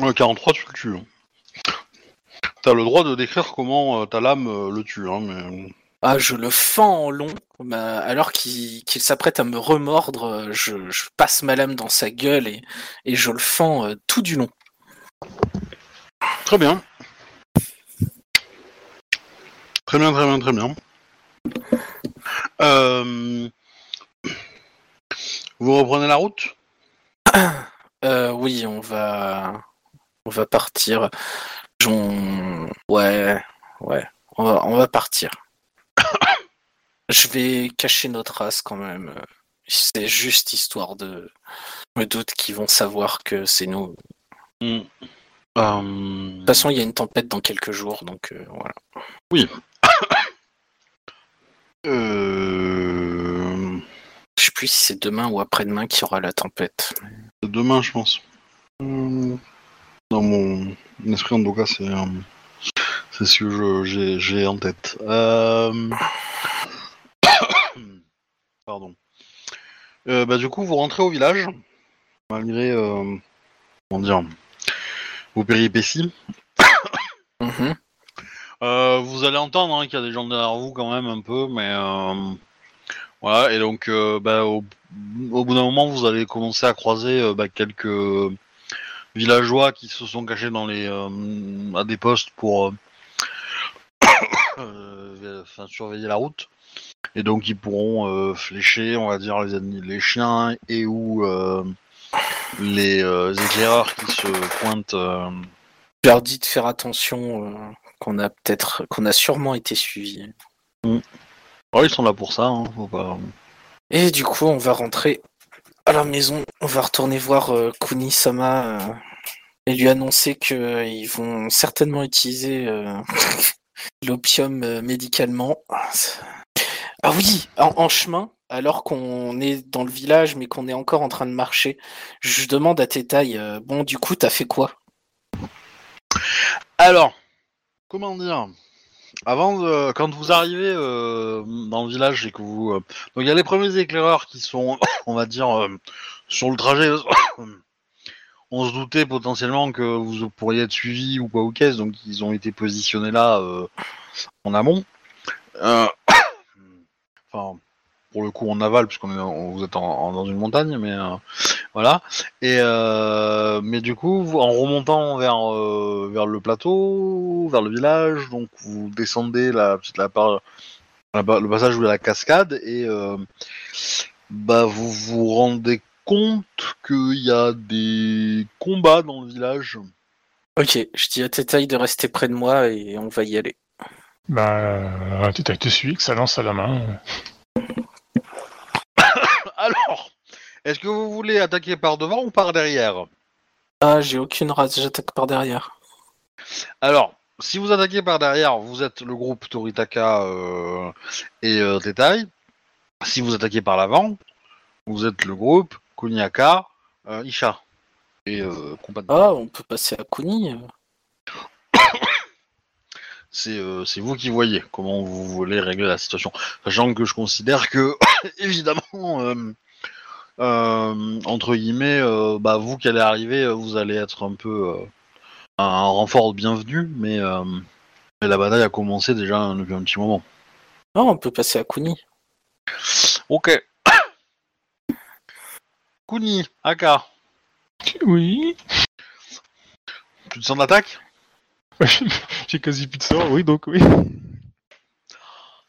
ouais, 43, tu le tues. hein. T'as le droit de décrire comment euh, ta lame euh, le tue, hein, mais... Ah, je le fends en long, bah, alors qu'il s'apprête à me remordre, euh, je, je passe ma lame dans sa gueule et, et je le fends euh, tout du long. Très bien. Très bien, très bien, très bien. Euh... Vous reprenez la route? Euh, oui, on va, on va partir. J'en- Ouais, ouais, on va, on va partir. Je vais cacher notre race quand même. C'est juste histoire de. Je me doute qu'ils vont savoir que c'est nous. De Euh, toute façon, il y a une tempête dans quelques jours, donc euh, voilà. euh, Je sais plus si c'est demain ou après-demain qu'il y aura la tempête. Demain, je pense. Euh, Dans mon esprit, en tout cas, c'est c'est ce que j'ai j'ai en tête. Euh, Pardon. Euh, bah, du coup, vous rentrez au village, malgré euh, comment dire, vos péripéties. Mhm. Euh, vous allez entendre hein, qu'il y a des gens derrière vous quand même un peu, mais voilà. Et donc, bah, au, au bout d'un moment, vous allez commencer à croiser bah, quelques villageois qui se sont cachés dans les à des postes pour surveiller la route. Et donc, ils pourront euh, flécher, on va dire, les, ennemis- les chiens et ou euh, les euh, éclaireurs qui se pointent. euh, Je leur dis de faire attention, euh, qu'on a peut-être, qu'on a sûrement été suivis. Ouais, ils sont là pour ça, hein, faut pas. Et du coup, on va rentrer à la maison. On va retourner voir euh, Kuni-sama euh, et lui annoncer qu'ils vont certainement utiliser euh, l'opium euh, médicalement. Ah oui, en, chemin, alors qu'on est dans le village mais qu'on est encore en train de marcher, je demande à Tétaï, euh, bon du coup, t'as fait quoi? Alors, comment dire? Avant, quand vous arrivez euh, dans le village et que vous, euh, donc il y a les premiers éclaireurs qui sont, on va dire, sur le trajet. On se doutait potentiellement que vous pourriez être suivi ou quoi ou qu'est-ce, donc ils ont été positionnés là en amont. enfin, pour le coup en aval, puisqu'on vous êtes dans une montagne, mais euh, voilà. Et euh, mais du coup, en remontant vers euh, vers le plateau, vers le village, donc vous descendez la petite la le passage où il y a la cascade et bah vous vous rendez compte qu'il y a des combats dans le village Ok, je dis à Tétaï de rester près de moi et on va y aller. Bah, Tétaï te suit, que ça lance à la main. Alors, est-ce que vous voulez attaquer par devant ou par derrière? Ah, j'ai aucune race, j'attaque par derrière. Alors, si vous attaquez par derrière, vous êtes le groupe Toritaka euh, et euh, Tetai. Si vous attaquez par l'avant, vous êtes le groupe Kunyaka, euh, Isha et euh, compagnie. Ah, on peut passer à Kuni. euh. C'est euh, vous qui voyez comment vous voulez régler la situation. Sachant que je considère que, évidemment, euh, euh, entre guillemets, euh, bah, vous qui allez arriver, vous allez être un peu euh, un renfort bienvenu, mais, euh, mais la bataille a commencé déjà depuis un petit moment. Ah, on peut passer à Kuni. Ok. Kuni, Aka, Oui. tu te sens d'attaque J'ai quasi plus de sort, oui, donc oui.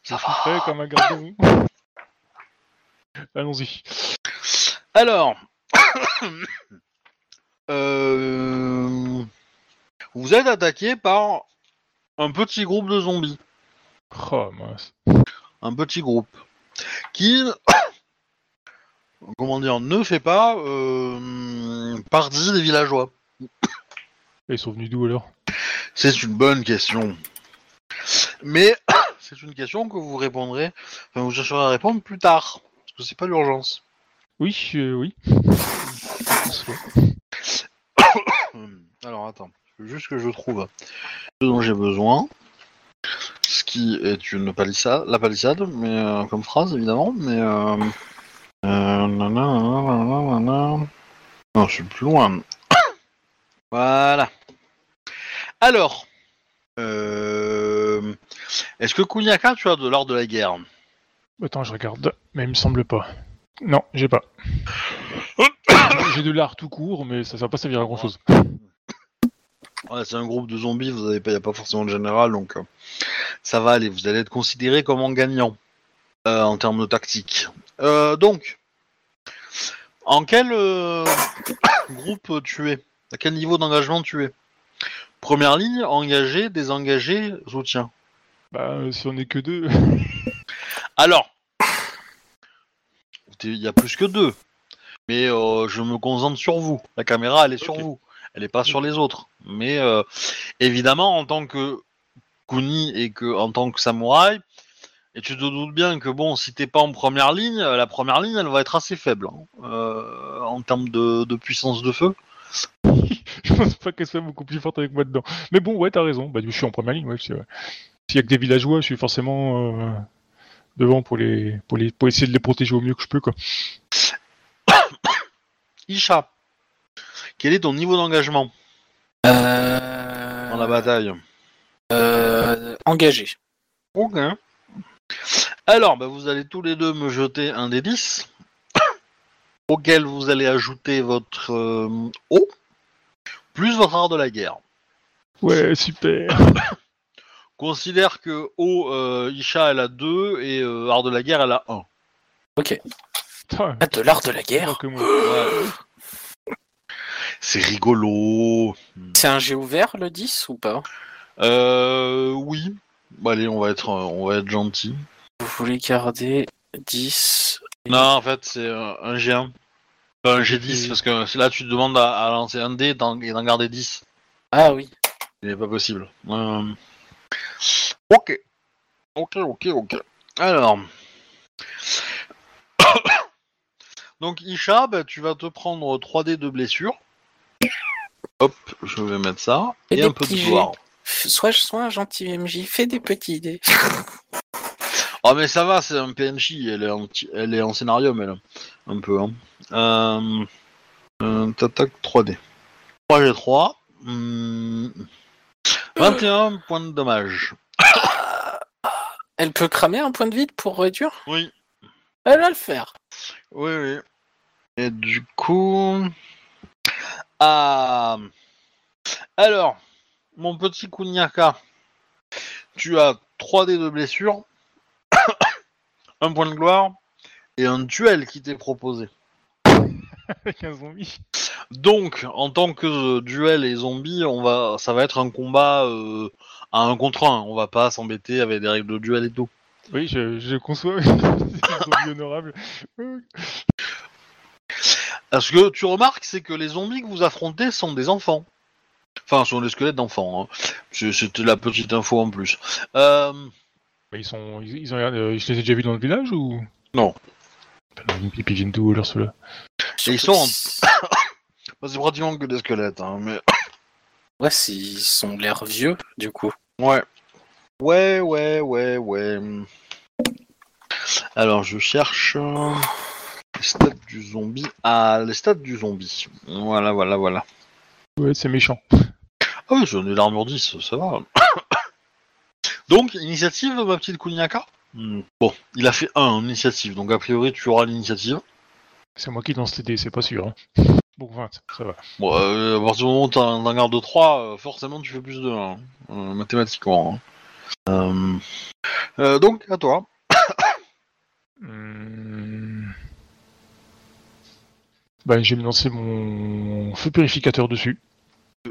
Ça Ouais, va. comme un gardien. Allons-y. Alors, euh, vous êtes attaqué par un petit groupe de zombies. Oh, mince. Un petit groupe. Qui, comment dire, ne fait pas euh, partie des villageois. Ils sont venus d'où alors? C'est une bonne question. Mais c'est une question que vous répondrez, enfin, vous chercherez à répondre plus tard. Parce que c'est pas l'urgence. Oui, euh, oui. Alors attends, juste que je trouve ce dont j'ai besoin. Ce qui est une palissade, la palissade, mais euh, comme phrase évidemment, mais euh, euh, non, je suis plus loin. voilà. Alors, euh, est-ce que Kunyaka, tu as de l'art de la guerre Attends, je regarde. Mais il me semble pas. Non, j'ai pas. j'ai de l'art tout court, mais ça, ça va pas servir à grand chose. Ouais, c'est un groupe de zombies, vous avez pas, y a pas forcément de général, donc euh, ça va aller. Vous allez être considéré comme en gagnant euh, en termes de tactique. Euh, donc, en quel euh, groupe tu es? À quel niveau d'engagement tu es? Première ligne, engagé, désengagé, soutien. Bah, euh, si on est que deux. Alors, il y a plus que deux, mais euh, je me concentre sur vous. La caméra, elle est sur vous, elle n'est pas sur les autres. Mais euh, évidemment, en tant que Kuni et que en tant que samouraï, et tu te doutes bien que bon, si t'es pas en première ligne, la première ligne, elle va être assez faible hein, euh, en termes de, de puissance de feu. je pense pas qu'elle soit beaucoup plus forte avec moi dedans. Mais bon, ouais, t'as raison. Bah, je suis en première ligne, ouais. c'est vrai. S'il y a que des villageois, je suis forcément euh, devant pour les, pour les, pour essayer de les protéger au mieux que je peux, quoi. Isha, quel est ton niveau d'engagement Euh... dans la bataille euh, Engagé. Ok. Alors, bah, vous allez tous les deux me jeter un des 10, auquel vous allez ajouter votre euh, eau, plus votre art de la guerre. Ouais, super. Considère que eau, euh, Isha, elle a 2 et euh, art de la guerre, elle a 1. Ok. Putain, Ah, de l'art de la guerre que moi. C'est rigolo. C'est un jet ouvert le 10 ou pas? Euh, oui. Bon, allez, on va être, euh, on va être gentil. Vous voulez garder 10 Non, en fait, c'est euh, un G1. Enfin, un G10, parce que là, tu te demandes à, à lancer un dé et d'en garder 10. Ah oui. Il n'est pas possible. Euh, Ok. Ok, ok, ok. Alors. Donc, Isha, bah, tu vas te prendre 3D de blessure. Hop, je vais mettre ça. Et un peu de gloire. Sois, sois un gentil MJ, fais des petits dés. Oh, mais ça va, c'est un PNJ. Elle est en, elle est en scénario, mais là. Un peu, hein. Euh. euh, Tac, 3D. 3G3. Hmm, 21 points de dommage. Elle peut cramer un point de vide pour réduire? Oui. Elle va le faire. Oui, oui. Et du coup. Ah. Alors, mon petit Kunyaka, tu as 3 dés de blessure, un point de gloire et un duel qui t'est proposé. Avec un zombie. Donc, en tant que euh, duel et zombie, on va, ça va être un combat euh, à un contre un. On va pas s'embêter avec des règles de duel et tout. Oui, je, je conçois. C'est un honorable. Euh, Euh, Ce que tu remarques, c'est que les zombies que vous affrontez sont des enfants. Enfin, sont des squelettes d'enfants. hein. C'est- C'était la petite info en plus. Euh, bah, ils sont, ils, ils ont, euh, je les ai déjà vus dans le village ou? Non. Ils viennent d'où alors ceux-là Et ils sont en- bah, c'est pratiquement que des squelettes, hein, mais Ouais, c'est- ils sont l'air vieux, du coup. ouais. Ouais, ouais, ouais, ouais. Alors, je cherche euh, les stats du zombie. Ah, les stats du zombie. Voilà, voilà, voilà. Ouais, c'est méchant. Ah oui, j'en ai l'armure 10, ça va. donc, initiative, ma petite Kuniaka Hmm, Bon, il a fait 1 en initiative, donc a priori tu auras l'initiative. C'est moi qui lance les dés, c'est pas sûr. Hein. Bon, 20, ça va. Bon, euh, à partir du moment où t'as un garde de 3, forcément tu fais plus de 1, euh, mathématiquement. hein. Euh, euh, donc, à toi. Hum. Bah, je vais me lancer mon feu purificateur dessus.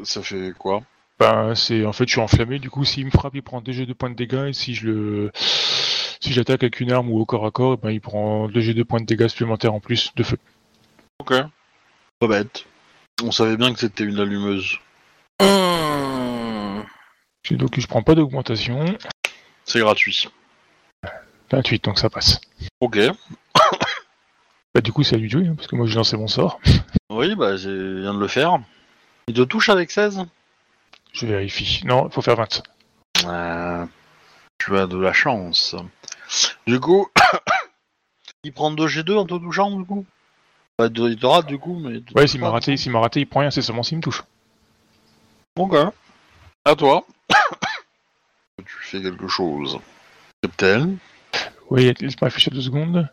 Ça fait quoi? Bah, c'est en fait, je suis enflammé. Du coup, s'il me frappe, il prend deux jets de points de dégâts. Et si je le, si j'attaque avec une arme ou au corps à corps, ben, il prend deux jets de points de dégâts supplémentaires en plus de feu. Ok. Pas bête. On savait bien que c'était une allumeuse. Et Donc, je prends pas d'augmentation. C'est gratuit. 28, donc ça passe. Ok. Bah, du coup, c'est à lui de jouer, hein, parce que moi, j'ai lancé mon sort. Oui, bah, j'ai viens de le faire. Il te touche avec 16 Je vérifie. Non, il faut faire 20. Euh, tu as de la chance. Du coup, il prend 2 G2 en te touchant, du coup? Bah, Il te rate, du coup, mais... Ouais, s'il m'a raté, s'il m'a raté, il prend rien, c'est seulement s'il me touche. Ok. À toi. tu fais quelque chose. Captain. Oui, laisse-moi réfléchir deux secondes.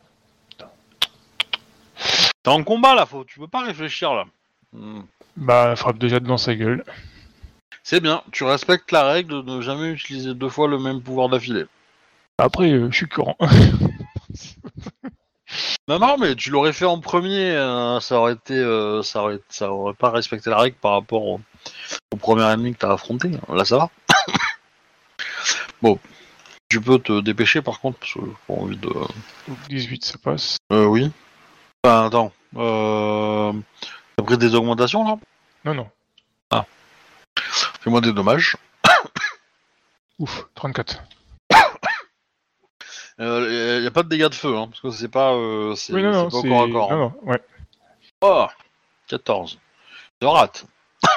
T'es en combat, là, faut... tu peux pas réfléchir, là. Hmm. Bah, frappe déjà dans sa gueule. C'est bien, tu respectes la règle de ne jamais utiliser deux fois le même pouvoir d'affilée. Après, euh, je suis courant. Non, non, mais tu l'aurais fait en premier, euh, ça aurait été, euh, ça aurait, ça aurait pas respecté la règle par rapport au, au premier ennemi que t'as affronté. Là, ça va. bon, tu peux te dépêcher par contre parce que j'ai pas envie de. 18, ça passe. Euh, oui. Enfin, attends, euh... t'as pris des augmentations là? Non, non. Fais-moi des dommages. Ouf, 34. Il euh, y a pas de dégâts de feu, hein, parce que c'est pas, euh, c'est Oui, non, pas corps à corps. Hein. ouais. Oh 14. Je rate.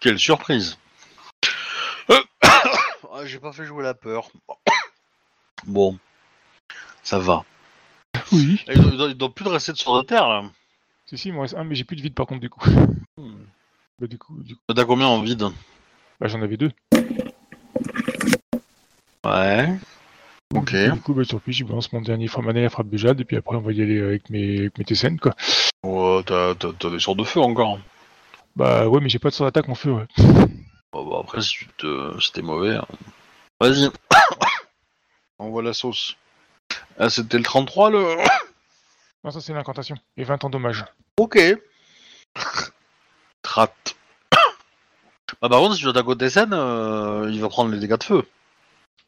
Quelle surprise. Euh, ah, J'ai pas fait jouer la peur. Bon. Ça va. Oui. Il doit, il doit- plus de rester sur la terre là. Si, si, il m'en reste un, mais j'ai plus de vide par contre, du coup. Hmm. Bah, du coup, du coup T'as combien en vide bah, j'en avais deux. Ouais. Ok. Du coup, bah, sur je balance mon dernier ma dernière frappe jade, et puis après, on va y aller avec mes, avec mes quoi. Ouais, t'as des sorts de feu encore. Bah, ouais, mais j'ai pas de sort d'attaque en feu, ouais. Bon, bah, après, si tu te... si t'es mauvais. hein. Vas-y. Envoie la sauce. Ah, c'était le 33 le. Non, ça, c'est l'incantation. Et 20 en dommage. Ok. Rate. Bah, par contre, si tu attaques au Tessen, euh, il va prendre les dégâts de feu.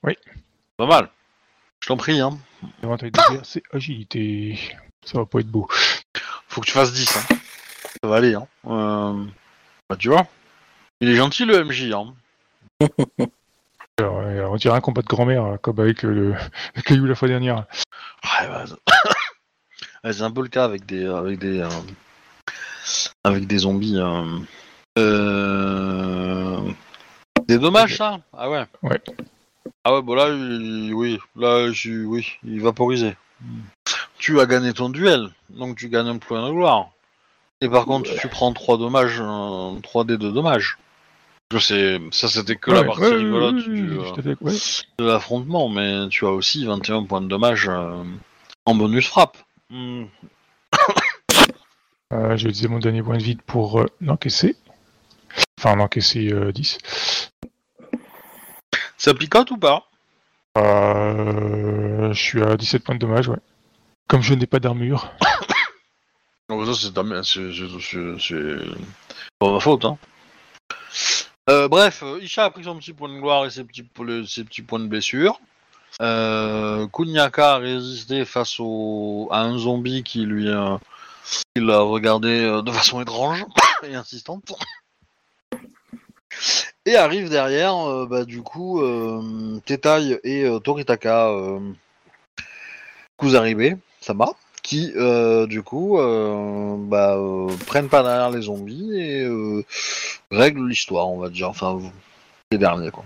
Oui. Pas mal. Je t'en prie, hein. L'avantage de guerre, c'est agilité. Ça va pas être beau. Faut que tu fasses 10, hein. Ça va aller, hein. Euh, Bah, tu vois. Il est gentil, le MJ, hein. Alors, euh, on dirait un combat de grand-mère, comme avec euh, le, le caillou la fois dernière. Ouais, bah, c'est un peu le cas avec des. Avec des, avec des zombies. euh. Euh... Des dommages, ça? Ah ouais. Ouais. Ah ouais, bon là, il- oui. Là, je... oui, il est vaporisé. Tu as gagné ton duel, donc tu gagnes un point de gloire. Et par contre, tu prends 3 dommages, euh, 3 dés de dommages. Je sais, ça c'était que la Ouais, partie ouais, rigolote ouais, du, ouais, euh, tout à fait, ouais. de l'affrontement, mais tu as aussi 21 points de dommages euh, en bonus frappe. Hmm. Euh, je vais utiliser mon dernier point de vide pour euh, l'encaisser. Enfin, l'encaisser euh, 10. Ça picote ou pas Euh, je suis à 17 points de dommage, ouais. Comme je n'ai pas d'armure. Non, ça c'est pas ma faute. Hein. Euh, bref, euh, Isha a pris son petit point de gloire et ses petits, po- ses petits points de blessure. Euh, Kunyaka a résisté face au, à un zombie qui lui euh, qui l'a regardé euh, de façon étrange et insistante. Et arrive derrière, euh, bah, du coup, euh, Tetai et euh, Toritaka Kuzaribe, Sama, qui, du coup, bah, prennent pas derrière les zombies et règlent l'histoire, on va dire. Enfin, les derniers, quoi.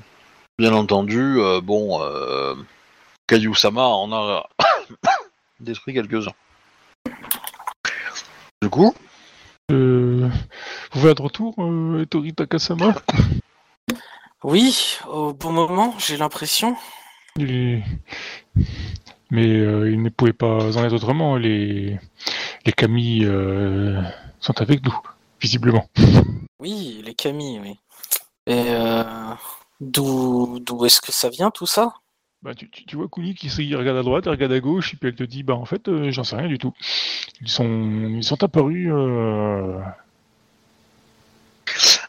Bien entendu, bon, Kayu Sama en a détruit quelques-uns. Du coup, Euh, vous voyez de retour, euh, Tori Takasama? Oui, au bon moment, j'ai l'impression. Mais euh, il ne pouvait pas en être autrement. Les, les Camille euh, sont avec nous, visiblement. Oui, les Camille, oui. Et euh, d'où d'où est-ce que ça vient tout ça? Bah, tu, tu, vois Kuni qui il regarde à droite, il regarde à gauche, et puis elle te dit Bah, en fait, euh, j'en sais rien du tout. Ils sont, ils sont apparus. euh,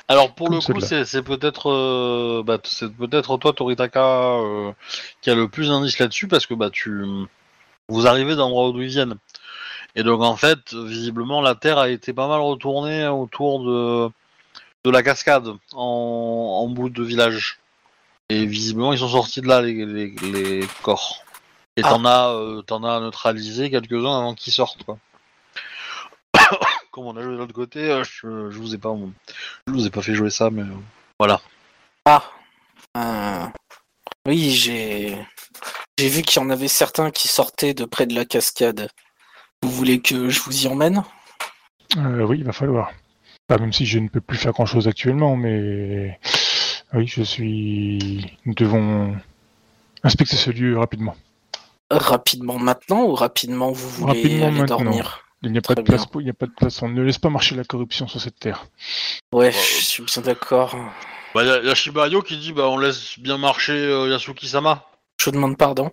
Alors pour le coup, c'est peut-être euh, bah, c'est peut-être toi Toritaka qui a le plus d'indices là-dessus parce que bah tu vous arrivez d'endroits d'où ils viennent. Et donc en fait, visiblement la Terre a été pas mal retournée autour de de la cascade en, en bout de village. Et visiblement ils sont sortis de là les, les, les corps. Et Ah. t'en as euh, t'en as neutralisé quelques-uns avant qu'ils sortent quoi. Comme on a joué de l'autre côté, euh, je, je vous ai pas je vous ai pas fait jouer ça, mais euh, voilà. Ah, euh, oui, j'ai j'ai vu qu'il y en avait certains qui sortaient de près de la cascade. Vous voulez que je vous y emmène? Euh, oui, il va falloir. Bah, même si je ne peux plus faire grand chose actuellement, mais oui, je suis. Nous devons inspecter ce lieu rapidement. Rapidement maintenant ou rapidement vous voulez Rapidement aller maintenant. dormir Il n'y a pas de place. Il n'y a pas de place. On ne laisse pas marcher la corruption sur cette terre. Ouais, Bah, je suis bien d'accord. Bah, y a, y a Shibayo qui dit bah on laisse bien marcher euh, Yasuki-sama. Je vous demande pardon.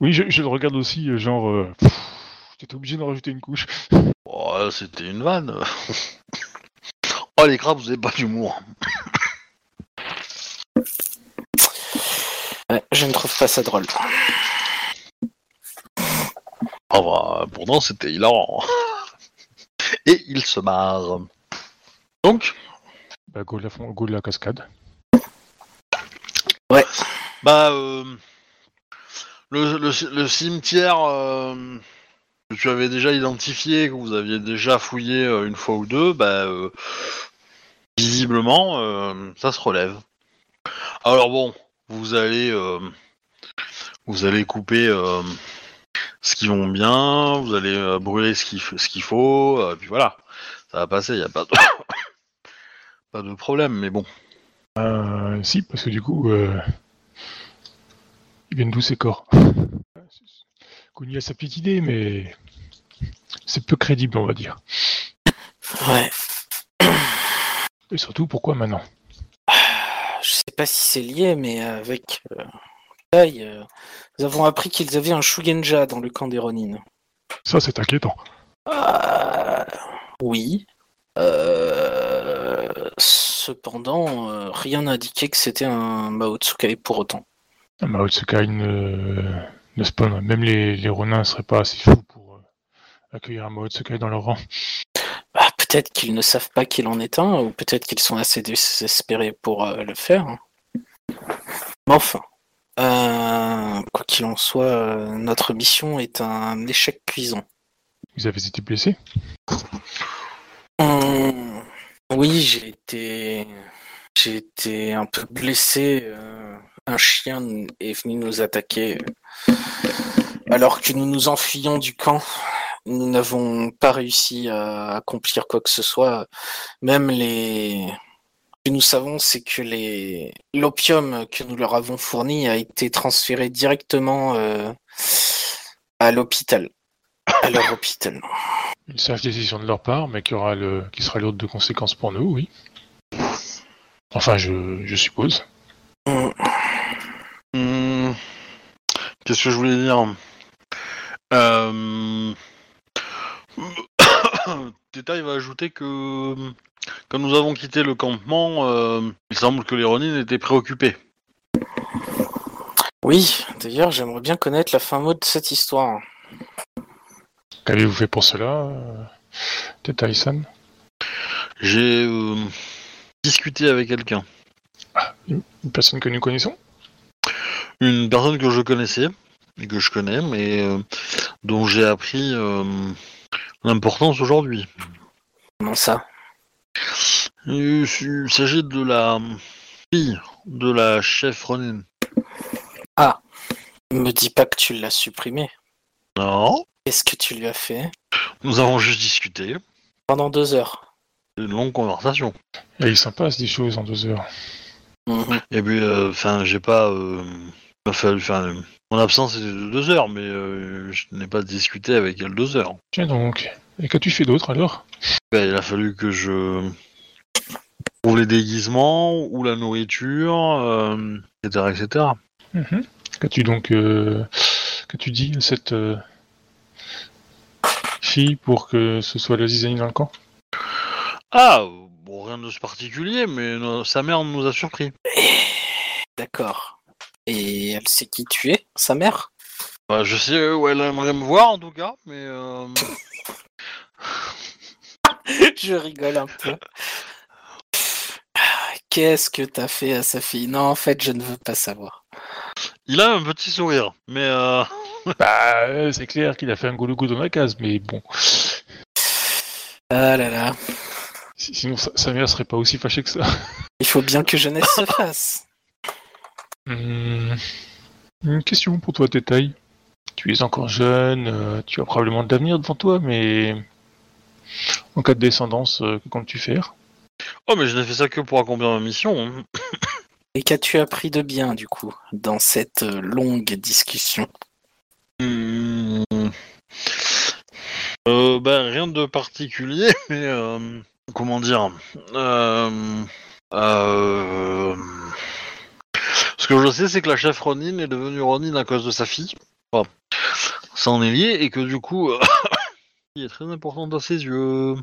Oui, je, je le regarde aussi, euh, genre. Euh, pff, J'étais obligé d'en rajouter une couche. Oh, c'était une vanne. oh les crabes, vous avez pas d'humour. Ouais, je ne trouve pas ça drôle. Ah bah, pourtant c'était hilarant. Et il se marre. Donc, Bah, go de la, fon- go de la cascade. bah euh, le, le- le cimetière euh, que tu avais déjà identifié, que vous aviez déjà fouillé euh, une fois ou deux, bah euh, visiblement euh, ça se relève. Alors bon, vous allez euh, vous allez couper euh, ce qui vont bien, vous allez euh, brûler ce qu'il ce qu'il faut, euh, puis voilà, ça va passer, il y a pas de pas de problème, mais bon. Euh, si, parce que du coup, euh, ils viennent d'où ces corps? Kuni a sa petite idée, mais c'est peu crédible, on va dire. Ouais, Et surtout, pourquoi maintenant? Je sais pas si c'est lié, mais avec euh, Tai, euh, nous avons appris qu'ils avaient un Shugenja dans le camp des Ronin. Ça, c'est inquiétant. Euh, oui. Euh, cependant, euh, rien n'indiquait que c'était un Mao Tsukai pour autant. Mao Tsukai ne, ne spawn. Même les, les Ronins ne seraient pas assez fous pour euh, accueillir un Mao Tsukai dans leur rang. Peut-être qu'ils ne savent pas qu'il en est un, ou peut-être qu'ils sont assez désespérés pour euh, le faire. Mais enfin, euh, quoi qu'il en soit, euh, notre mission est un échec cuisant. Vous avez été blessés? Hum, Oui, j'ai été, j'ai été un peu blessé. Un chien est venu nous attaquer alors que nous nous enfuyions du camp. Nous n'avons pas réussi à accomplir quoi que ce soit. Même les, ce que nous savons, c'est que les l'opium que nous leur avons fourni a été transféré directement euh, à l'hôpital, à leur hôpital. Une sage décision de leur part, mais qui, aura le, qui sera lourde de conséquences pour nous, oui. Enfin, je, je suppose. Hum. Hmm, Qu'est-ce que je voulais dire? Euh, Teta, il va ajouter que quand nous avons quitté le campement, euh, il semble que les Ronin étaient préoccupés. Oui, d'ailleurs, j'aimerais bien connaître la fin mot de cette histoire. Qu'avez-vous fait pour cela, euh, Teta-san J'ai euh, discuté avec quelqu'un, Une personne que nous connaissons? Une personne que je connaissais et que je connais, mais euh, dont j'ai appris euh, l'importance aujourd'hui. Comment ça? Il il s'agit de la fille de la chef Ronin. Me dis pas que tu l'as supprimé. Non, Qu'est-ce que tu lui as fait? Nous avons juste discuté. Pendant deux heures. Une longue conversation. Et il s'en passe des choses en deux heures. Mhm. Et puis, euh, enfin, j'ai pas. euh, il m'a fallu- Enfin, mon absence était de deux heures, mais euh, je n'ai pas discuté avec elle deux heures. Tiens donc. Et qu'as-tu fait d'autre alors? Ben, il a fallu que je trouve les déguisements ou la nourriture, euh, etc., etc. Mhm. Qu'as-tu donc euh, qu'as-tu dit à cette euh, fille pour que ce soit la zizanie dans le camp? Ah, bon, rien de particulier, mais sa mère nous a surpris. D'accord. Et elle sait qui tu es, sa mère? Bah, je sais où elle aimerait me voir en tout cas, mais euh, Je rigole un peu. Qu'est-ce que t'as fait à sa fille? Non, en fait, je ne veux pas savoir. il a un petit sourire. Mais euh, Bah, euh, c'est clair qu'il a fait un goulou dans la case, mais bon. Ah là là. Si- Sinon, sa, sa mère serait pas aussi fâchée que ça. Il faut bien que jeunesse se fasse. Hmm. Une question pour toi, Tétaï. Tu es encore jeune, euh, tu as probablement de l'avenir devant toi, mais en cas de descendance, euh, que comptes-tu faire? Oh, mais je n'ai fait ça que pour accomplir ma mission. hein. Et qu'as-tu appris de bien, du coup, dans cette euh, longue discussion? Hmm. Euh, ben, rien de particulier, mais euh, comment dire? Euh, euh, Ce que je sais, c'est que la chef Ronin est devenue Ronin à cause de sa fille. Enfin, ça en est lié, et que du coup, elle est très importante à ses yeux.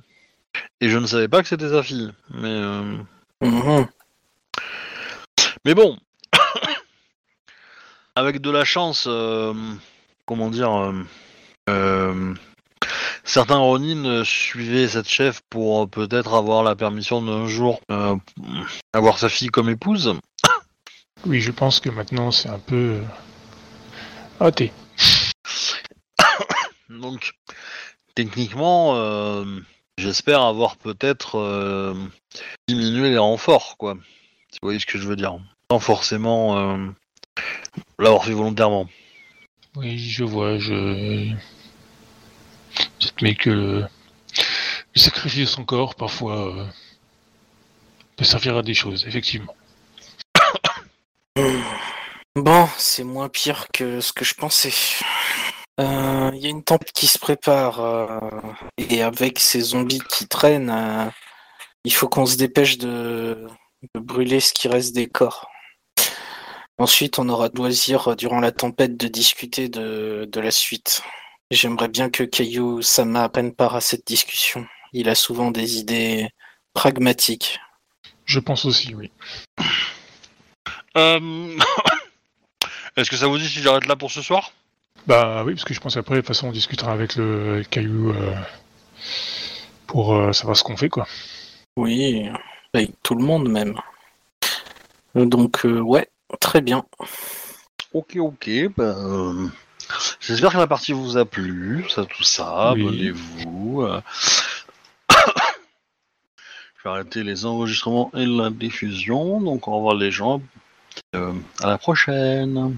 Et je ne savais pas que c'était sa fille. Mais, euh, Mhm. mais bon, avec de la chance, euh, comment dire, euh, certains Ronin suivaient cette chef pour peut-être avoir la permission d'un jour avoir sa fille comme épouse. Oui, je pense que maintenant c'est un peu euh, raté. Donc, techniquement, euh, j'espère avoir peut-être euh, diminué les renforts, quoi. Si vous voyez ce que je veux dire. Sans forcément euh, l'avoir fait volontairement. Oui, je vois, je. J'admets que le... le sacrifier son corps, parfois, euh, peut servir à des choses, effectivement. Bon, c'est moins pire que ce que je pensais. Euh, Il y a une tempête qui se prépare euh, et avec ces zombies qui traînent, euh, il faut qu'on se dépêche de, de brûler ce qui reste des corps. Ensuite, on aura loisir euh, durant la tempête de discuter de, de la suite. J'aimerais bien que Caillou Sama prenne part à cette discussion. Il a souvent des idées pragmatiques. Je pense aussi, oui. Euh, Est-ce que ça vous dit si j'arrête là pour ce soir? Bah oui, parce que je pense qu'après, de toute façon, on discutera avec le caillou euh, pour euh, savoir ce qu'on fait, quoi. Oui, avec tout le monde même. Donc, euh, ouais, très bien. Ok, ok. euh, J'espère que la partie vous a plu, ça, tout ça. Oui. Abonnez-vous. euh. Je vais arrêter les enregistrements et la diffusion. Donc, au revoir les gens. Euh, à la prochaine.